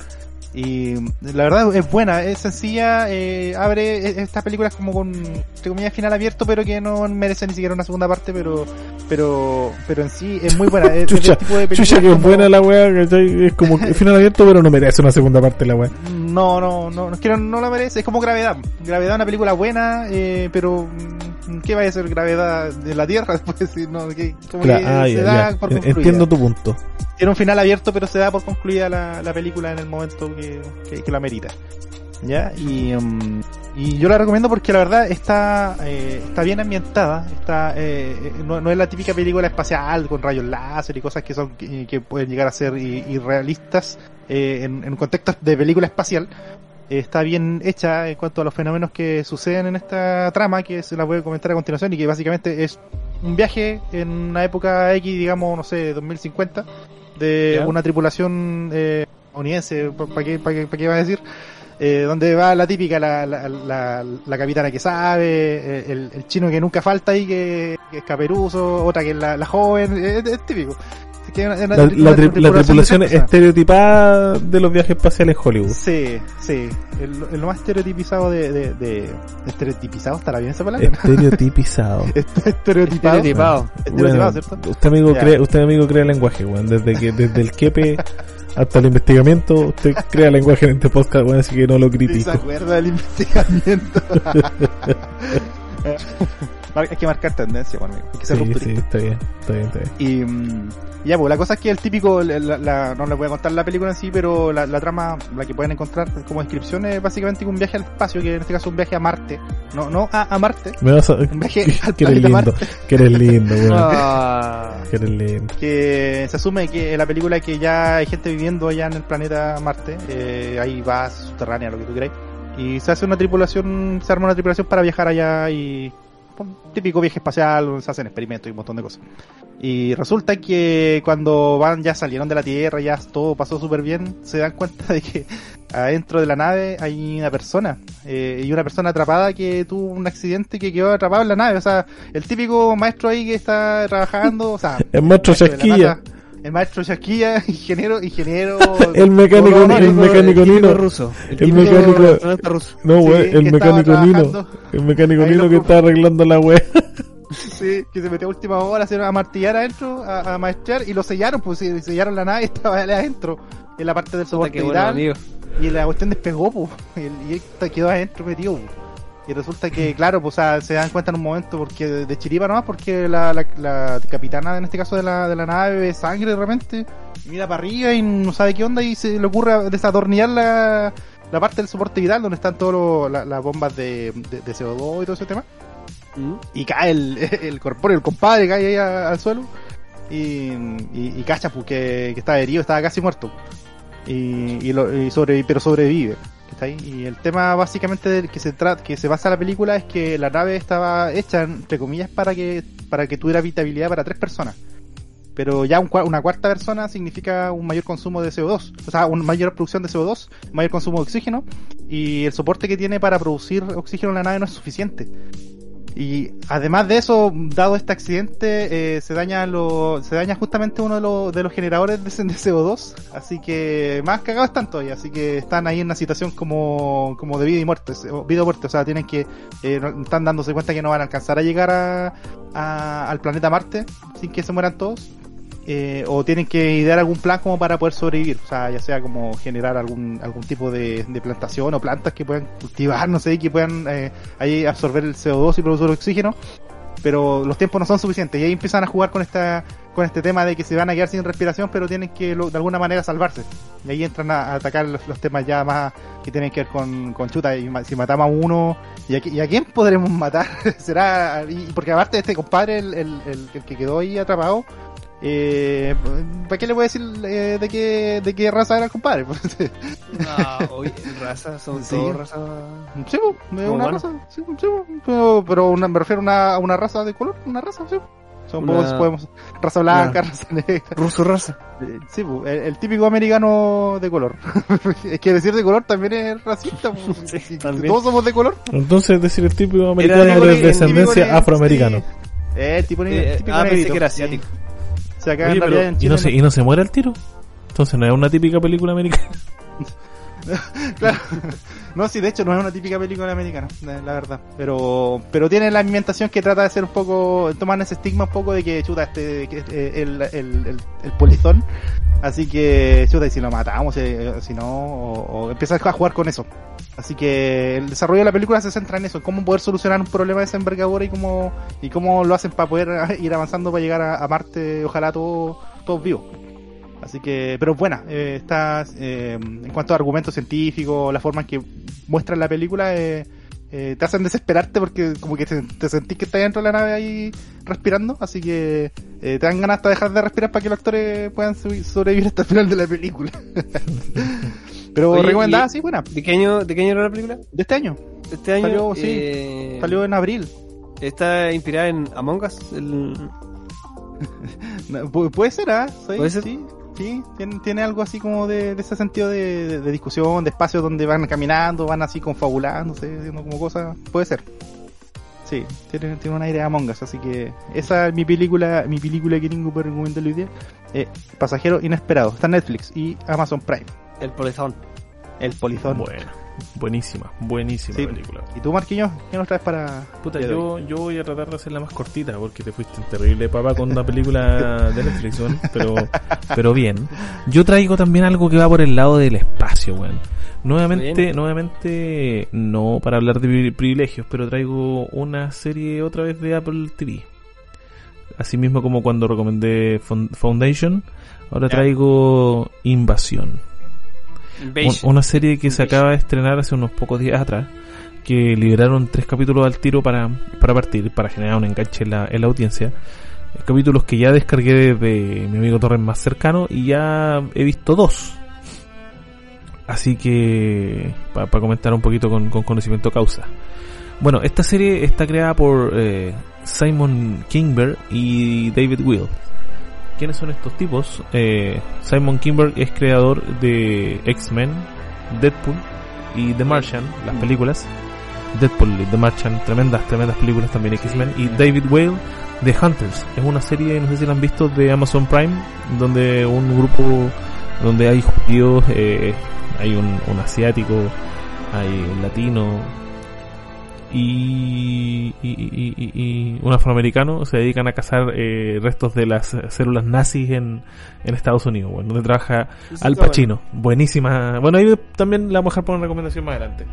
Y la verdad es buena, es sencilla, eh, abre e- esta película es como con, entre comillas, final abierto, pero que no merece ni siquiera una segunda parte, pero pero pero en sí es muy buena. Es, es Chucha, tipo de Chucha, que es como- buena la weá. Es como final abierto, pero no merece una segunda parte la weá. No, no, no, no, es no, la merece. Es como Gravedad. Gravedad es una película buena, eh, pero ¿qué vaya a ser Gravedad de la Tierra después? Si no, que, como Claro, que ah, se ya, da ya. por En- concluida. Entiendo tu punto. Tiene un final abierto, pero se da por concluida la, la película en el momento que, que, que la merita. ¿Ya? Y, mm, y yo la recomiendo porque la verdad está, eh, está bien ambientada, está, eh, eh, no, no es la típica película espacial con rayos láser y cosas que son, que, que pueden llegar a ser irrealistas, eh, en, en un contexto de película espacial. Está bien hecha en cuanto a los fenómenos que suceden en esta trama, que se la voy a comentar a continuación y que básicamente es un viaje en una época X, digamos, no sé, 2050, de Ya. una tripulación eh, estadounidense, ¿para qué, pa qué, pa qué va a decir? Eh, donde va la típica, la, la, la, la capitana que sabe, eh, el, el chino que nunca falta ahí, que, que es caperuso, otra que es la, joven, es, es típico. Que una- una- La, una la tri- la tripulación tres personas. estereotipada de los viajes espaciales en Hollywood. Sí, sí, el, el lo más estereotipizado de, de, de- estereotipizado, ¿estará bien esa palabra? Estereotipizado. Estereotipado. Estereotipado. Estereotipado, Bueno, ¿cierto? usted amigo Ya. cree, usted amigo crea lenguaje, weón. Desde que, desde el quepe hasta el investigamiento, usted crea lenguaje en este podcast, weón, así que no lo Sí, se critico. acuerda del investigamiento. Hay que marcar tendencia, bueno, amigo. Hay que ser Sí, sí, está bien, está bien, está bien. Y mm, ya, pues la cosa es que el típico, la- la- la- no les voy a contar la película en sí, pero la, la trama, la que pueden encontrar como descripción es básicamente un viaje al espacio, que en este caso es un viaje a Marte. No, no a, a Marte, Me vas a... un viaje al que eres planeta lindo, Marte. que eres lindo, weón. Ah, Que eres lindo. que se asume que en la película que ya hay gente viviendo allá en el planeta Marte, eh, hay base subterránea, lo que tú queráis, y se hace una tripulación, se arma una tripulación para viajar allá y típico viaje espacial, donde se hacen experimentos y un montón de cosas. Y resulta que cuando van ya salieron de la Tierra, ya todo pasó súper bien, se dan cuenta de que adentro de la nave hay una persona, eh, y una persona atrapada que tuvo un accidente y que quedó atrapado en la nave, o sea, el típico maestro ahí que está trabajando, o sea, El maestro. NASA, el maestro Chasquilla, ingeniero, ingeniero. El mecánico, el mecánico el típico Nino. ruso. El mecánico- ruso. No, Sí, que el mecánico Nino. El mecánico Ahí Nino que está arreglando la wea. Sí, que se metió a última hora a, martillar adentro, a, a maestrear, y lo sellaron, pues sí, sellaron la nave y estaba adentro, en la parte del soporte bueno, y la cuestión despegó, pues, y, él- y él quedó adentro metido, pues. Y resulta que, claro, pues o sea, se dan cuenta en un momento porque de, chiripa nomás, porque la, la, la capitana, en este caso de la, de la nave, ve sangre de repente, mira para arriba y no sabe qué onda, y se le ocurre desatornillar la, la parte del soporte vital donde están todas las bombas de, de, de CO2 y todo ese tema. ¿Mm? y cae el, el corpóreo, el compadre cae ahí a- al suelo y, y, y cacha pues, que, que estaba herido, estaba casi muerto. Y, y, lo, y pero sobrevive y el tema básicamente del que se trata que se basa la película es que la nave estaba hecha entre comillas para que para que tuviera habitabilidad para tres personas. Pero ya una cuarta persona significa un mayor consumo de CO2, o sea, una mayor producción de CO2, mayor consumo de oxígeno, y el soporte que tiene para producir oxígeno en la nave no es suficiente. Y además de eso, dado este accidente, eh, se daña lo, se daña justamente uno de los, de los generadores de, de CO2, así que más cagados están todavía, así que están ahí en una situación como, como de vida y muerte, vida o muerte, o sea, tienen que, eh, están dándose cuenta que no van a alcanzar a llegar a- al planeta Marte sin que se mueran todos, eh, o tienen que idear algún plan como para poder sobrevivir, o sea, ya sea como generar algún algún tipo de, plantación o plantas que puedan cultivar, no sé, que puedan eh, ahí absorber el CO2 y producir oxígeno, pero los tiempos no son suficientes y ahí empiezan a jugar con esta con este tema de que se van a quedar sin respiración, pero tienen que de alguna manera salvarse. Y ahí entran a, atacar los, temas ya más que tienen que ver con, chuta. Y si matamos a uno, ¿y a, y a quién podremos matar? Será. Y, porque aparte este compadre, el- el que quedó ahí atrapado, eh, ¿para qué le voy a decir eh, de qué de qué raza era el compadre? Pues, Ah, oye, raza, son Sí. todos raza. sí, pues, es ¿Como una raza, sí, sí, pero, pero una- me refiero a una, a una raza de color, una raza, sí. Son Una- vos podemos raza blanca, Una- raza negra. Ruso raza. Eh, Sí, el, el típico americano de color. es que decir de color también es racista. pu. Sí, Si también. Todos somos de color. Entonces, decir el típico americano Era de el típico descendencia ne- afroamericano. sí. Eh, el tipo Eh, ah, pensé negrito, que era asiático. Acá Oye, en pero, en ¿y, Chile no se, ¿Y no se muere al tiro? Entonces no es una típica película americana. Claro. No, sí, de hecho no es una típica película americana, la verdad. Pero pero tiene la ambientación que trata de ser un poco, toman ese estigma un poco de que, chuta, este, que, eh, el, el, el, el polizón. Así que, chuta, y si lo matamos, eh, si no, o, o empiezas a jugar con eso. Así que el desarrollo de la película se centra en eso, cómo poder solucionar un problema de esa y cómo, y cómo lo hacen para poder ir avanzando para llegar a, Marte, ojalá todos todos vivos. Así que, pero buena, eh, está, eh, en cuanto a argumentos científicos, la forma en que muestran la película, eh, eh, te hacen desesperarte porque como que te, te sentís que estás dentro de la nave ahí respirando, así que eh, te dan ganas hasta dejar de respirar para que los actores puedan sobrevivir hasta el final de la película. pero Oye, recomendada, y- sí, buena, ¿De qué año, de qué año era la película? de este año, Este año. Salió, sí. eh, salió en abril. Está inspirada en Among Us. el- No, puede ser, ¿ah? Sí, ¿Puede ser? Sí, sí, tiene, tiene algo así como de, de ese sentido de, de- de discusión, de espacios donde van caminando, van así confabulándose, haciendo como cosas. Puede ser. Sí, tiene, tiene un aire de Among Us, así que esa es mi película, mi película que tengo para recomendarle hoy día. Eh, Pasajero Inesperado, está en Netflix y Amazon Prime. El polizón. El Polizón. Bueno, buenísima, buenísima Sí. película. ¿Y tú, Marquinhos, qué nos traes para...? Puta, yo, yo voy a tratar de hacerla más cortita porque te fuiste un terrible papá con una película de Netflix, weón. Pero, pero bien. Yo traigo también algo que va por el lado del espacio, weón. Nuevamente, Bien. nuevamente, no para hablar de pri- privilegios, pero traigo una serie otra vez de Apple TV. Así mismo como cuando recomendé Foundation, ahora traigo Invasión. Un- una serie que se acaba de estrenar hace unos pocos días atrás, que liberaron tres capítulos al tiro para, para partir, para generar un enganche en la, en la audiencia. Capítulos que ya descargué de mi amigo Torres más cercano y ya he visto dos. Así que, para comentar un poquito con, con conocimiento causa. Bueno, esta serie está creada por eh, Simon Kingberg y David Will. ¿Quiénes son estos tipos? Eh, Simon Kinberg es creador de X-Men, Deadpool y The Martian, las películas. Deadpool y The Martian, tremendas, tremendas películas también X-Men. Y David Whale de Hunters. Es una serie, no sé si la han visto, de Amazon Prime, donde un grupo, donde hay judíos, eh, hay un asiático, hay un latino, y, y, y- y- y un afroamericano se dedican a cazar eh, restos de las células nazis en, en Estados Unidos, bueno, donde trabaja Eso Al Pacino. Buenísima. Bueno, ahí también la vamos a dejar por una recomendación más adelante.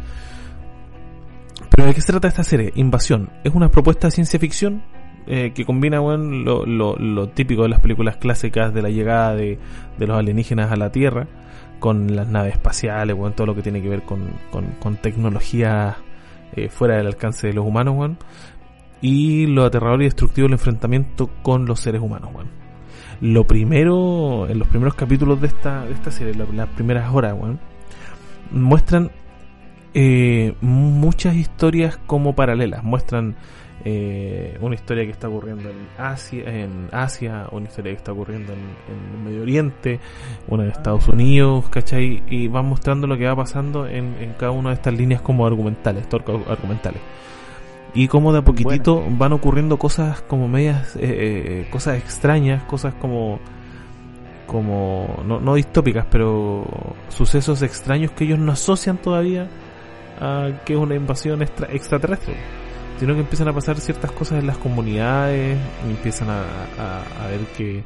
Pero ¿de qué se trata esta serie? Invasión. Es una propuesta de ciencia ficción eh, que combina bueno, lo, lo- lo típico de las películas clásicas de la llegada de, de los alienígenas a la Tierra con las naves espaciales, bueno, todo lo que tiene que ver con, con, con tecnología eh, fuera del alcance de los humanos, bueno, y lo aterrador y destructivo del enfrentamiento con los seres humanos, bueno. Lo primero, en los primeros capítulos de esta, de esta serie, la- las primeras horas, muestran eh, muchas historias como paralelas. Muestran eh, una historia que está ocurriendo en Asia, en Asia, una historia que está ocurriendo en, en el Medio Oriente, una en Estados Unidos, ¿cachai? Y van mostrando lo que va pasando en, en cada una de estas líneas como argumentales, torcos argumentales. Y como de a poquitito van ocurriendo cosas como medias, eh, eh, cosas extrañas, cosas como como no, no distópicas, pero sucesos extraños que ellos no asocian todavía a que es una invasión extra- extraterrestre, sino que empiezan a pasar ciertas cosas en las comunidades, y empiezan a, a- a ver que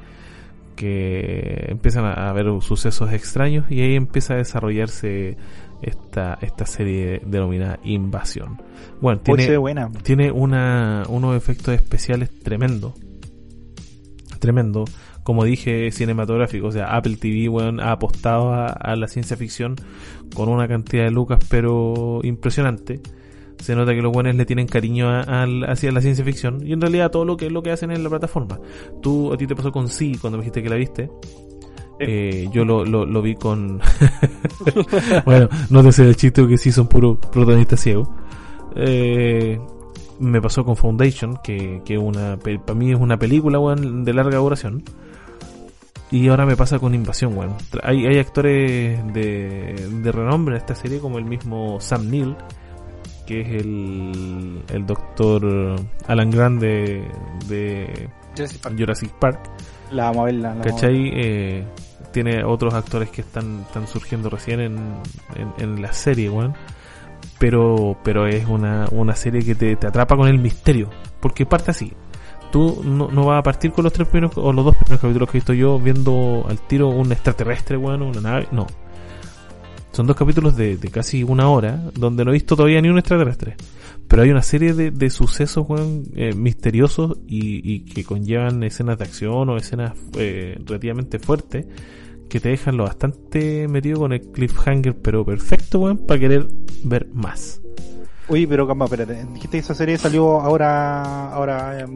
que empiezan a haber sucesos extraños y ahí empieza a desarrollarse esta esta serie denominada invasión. Bueno, tiene buena. tiene una, unos efectos especiales tremendo. Tremendo. Como dije, cinematográfico. O sea, Apple TV, weón, ha apostado a, a la ciencia ficción con una cantidad de lucas, pero impresionante. Se nota que los buenos le tienen cariño a- hacia la ciencia ficción. Y en realidad todo lo que lo que hacen en la plataforma. Tú, a ti te pasó con Sí, cuando me dijiste que la viste. Eh, yo lo, lo, lo vi con... bueno, no te sé el chiste que sí son puros protagonistas ciegos. Eh, me pasó con Foundation, que, que una, para mí es una película, weón, de larga duración. Y ahora me pasa con Invasión, weón. Hay, hay actores de, de renombre en esta serie, como el mismo Sam Neill, que es el, el doctor Alan Grant de, Jurassic Park. Jurassic Park. La vamos a ver, la. ¿Cachai? Eh, tiene otros actores que están, están surgiendo recién en, en, en la serie, weón. Pero, pero es una, una serie que te, te atrapa con el misterio. Porque parte así. Tú no, no vas a partir con los tres primeros o los dos primeros capítulos que he visto yo viendo al tiro un extraterrestre, weón, una nave. No. Son dos capítulos de, de casi una hora donde no he visto todavía ni un extraterrestre. Pero hay una serie de, de sucesos, weón, eh, misteriosos y, que conllevan escenas de acción o escenas eh, relativamente fuertes que te dejan lo bastante metido con el cliffhanger, pero perfecto, weón, para querer ver más. Oye, pero calma, espérate. Dijiste que esa serie salió ahora, ahora,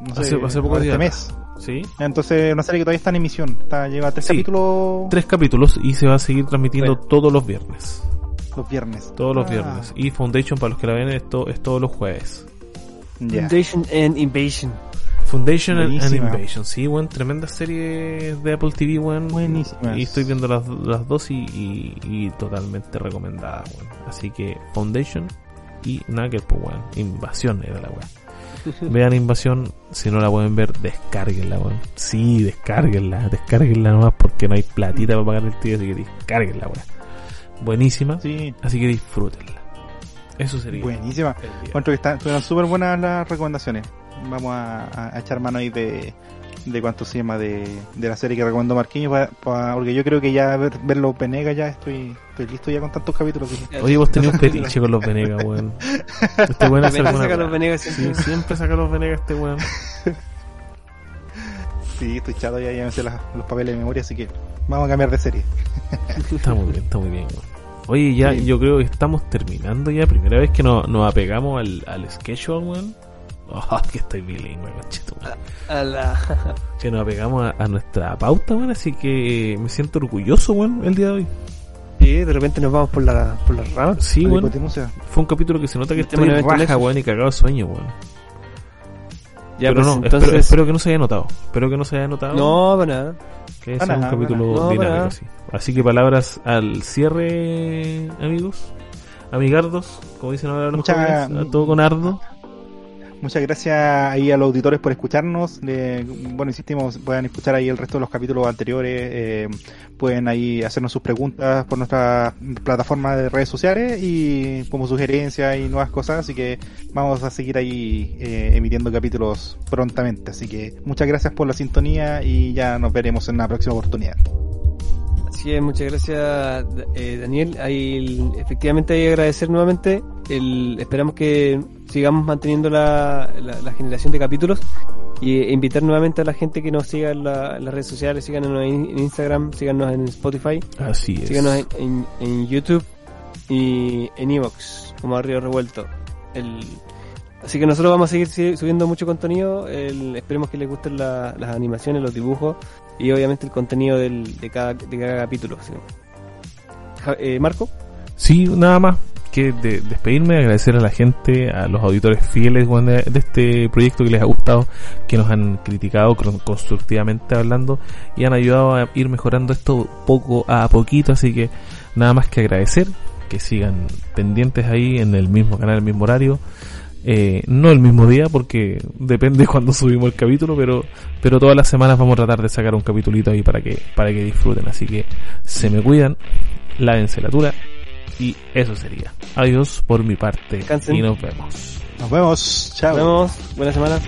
no sé, Hace- hace pocos este mes. ¿Sí? Entonces, una serie que todavía está en emisión. Está, lleva tres Sí. capítulos Tres capítulos y se va a seguir transmitiendo Bueno. todos los viernes. los viernes. Todos los Ah, viernes. Y Foundation, para los que la ven, es, to- es todos los jueves. Foundation and Invasion. Foundation and-. Invasion, sí, weón, tremenda serie de Apple TV, weón. Buenísimas. Y estoy viendo las, las dos y, y, y totalmente recomendadas, weón. Así que Foundation y Nugget, pues, weón. Invasión era la weón. Vean Invasión, si no la pueden ver, descárguenla, weón. Sí, descárguenla, descárguenla nomás porque no hay platita para pagar el tío, así que descárguenla, weón. Buenísima, Sí, así que disfrútenla. Eso sería. buenísima. Encuentro que están, estuvieron súper buenas las recomendaciones. Vamos a, a- a echar mano ahí de, de cuánto se llama de, de la serie que recomendó Marquinhos, pa- pa- porque yo creo que ya ver, ver los Venegas ya estoy, estoy listo ya con tantos capítulos. que- Oye, vos tenés un fetiche con los Venegas, weón. Este weón hace Siempre alguna saca los. Venegas Sí, siempre. siempre saca los Venegas este weón. Sí, estoy chato ya, ya me sé las- los papeles de memoria, así que vamos a cambiar de serie. Está muy bien, está muy bien, weón. Oye, ya Sí. yo creo que estamos terminando ya. Primera vez que nos, nos apegamos al, al schedule, weón. Oh, que estoy bilingüe, la... Que nos apegamos a, a nuestra pauta, weón. Así que me siento orgulloso, weón, el día de hoy. Sí, de repente nos vamos por la, por las ramas. Sí, La hipotenusa. Fue un capítulo que se nota que estoy es raja, weón, y cagado de sueño, weón. Ya, Pero pues, no, entonces... espero, espero que no se haya notado. Espero que no se haya notado. No, para nada. Que sea un capítulo. No, dinámico, nada. sí. Así que palabras al cierre, amigos. Amigardos, como dicen ahora los Mucha- jóvenes, a todo con ardo. Muchas gracias ahí a los auditores por escucharnos. Bueno, insistimos, pueden escuchar ahí el resto de los capítulos anteriores. eh, pueden ahí hacernos sus preguntas por nuestra plataforma de redes sociales y como sugerencias y nuevas cosas. Así que vamos a seguir ahí eh, emitiendo capítulos prontamente. Así que muchas gracias por la sintonía y ya nos veremos en una próxima oportunidad. Así es, muchas gracias eh, Daniel. Ahí, efectivamente hay agradecer nuevamente. El, esperamos que sigamos manteniendo la, la, la generación de capítulos y e invitar nuevamente a la gente que nos siga en, la- en las redes sociales, síganos en, en Instagram, síganos en Spotify, Así es. síganos en, en- YouTube y en Evox, como a Río Revuelto. El, así que nosotros vamos a seguir subiendo mucho contenido. El- esperemos que les gusten la- las animaciones, los dibujos y obviamente el contenido del, de, cada, de cada capítulo. Ja- eh, Marco, Sí, nada más que de, despedirme, agradecer a la gente, a los auditores fieles de, este proyecto que les ha gustado, que nos han criticado constructivamente hablando y han ayudado a ir mejorando esto poco a poquito, así que nada más que agradecer, que sigan pendientes ahí en el mismo canal, el mismo horario. Eh, no el mismo día porque depende cuando subimos el capítulo, pero pero todas las semanas vamos a tratar de sacar un capitulito ahí para que para que disfruten. Así que se me cuidan, la tula y eso sería. Adiós por mi parte Descansen. y nos vemos. Nos vemos. Chao. nos vemos. Buena semana.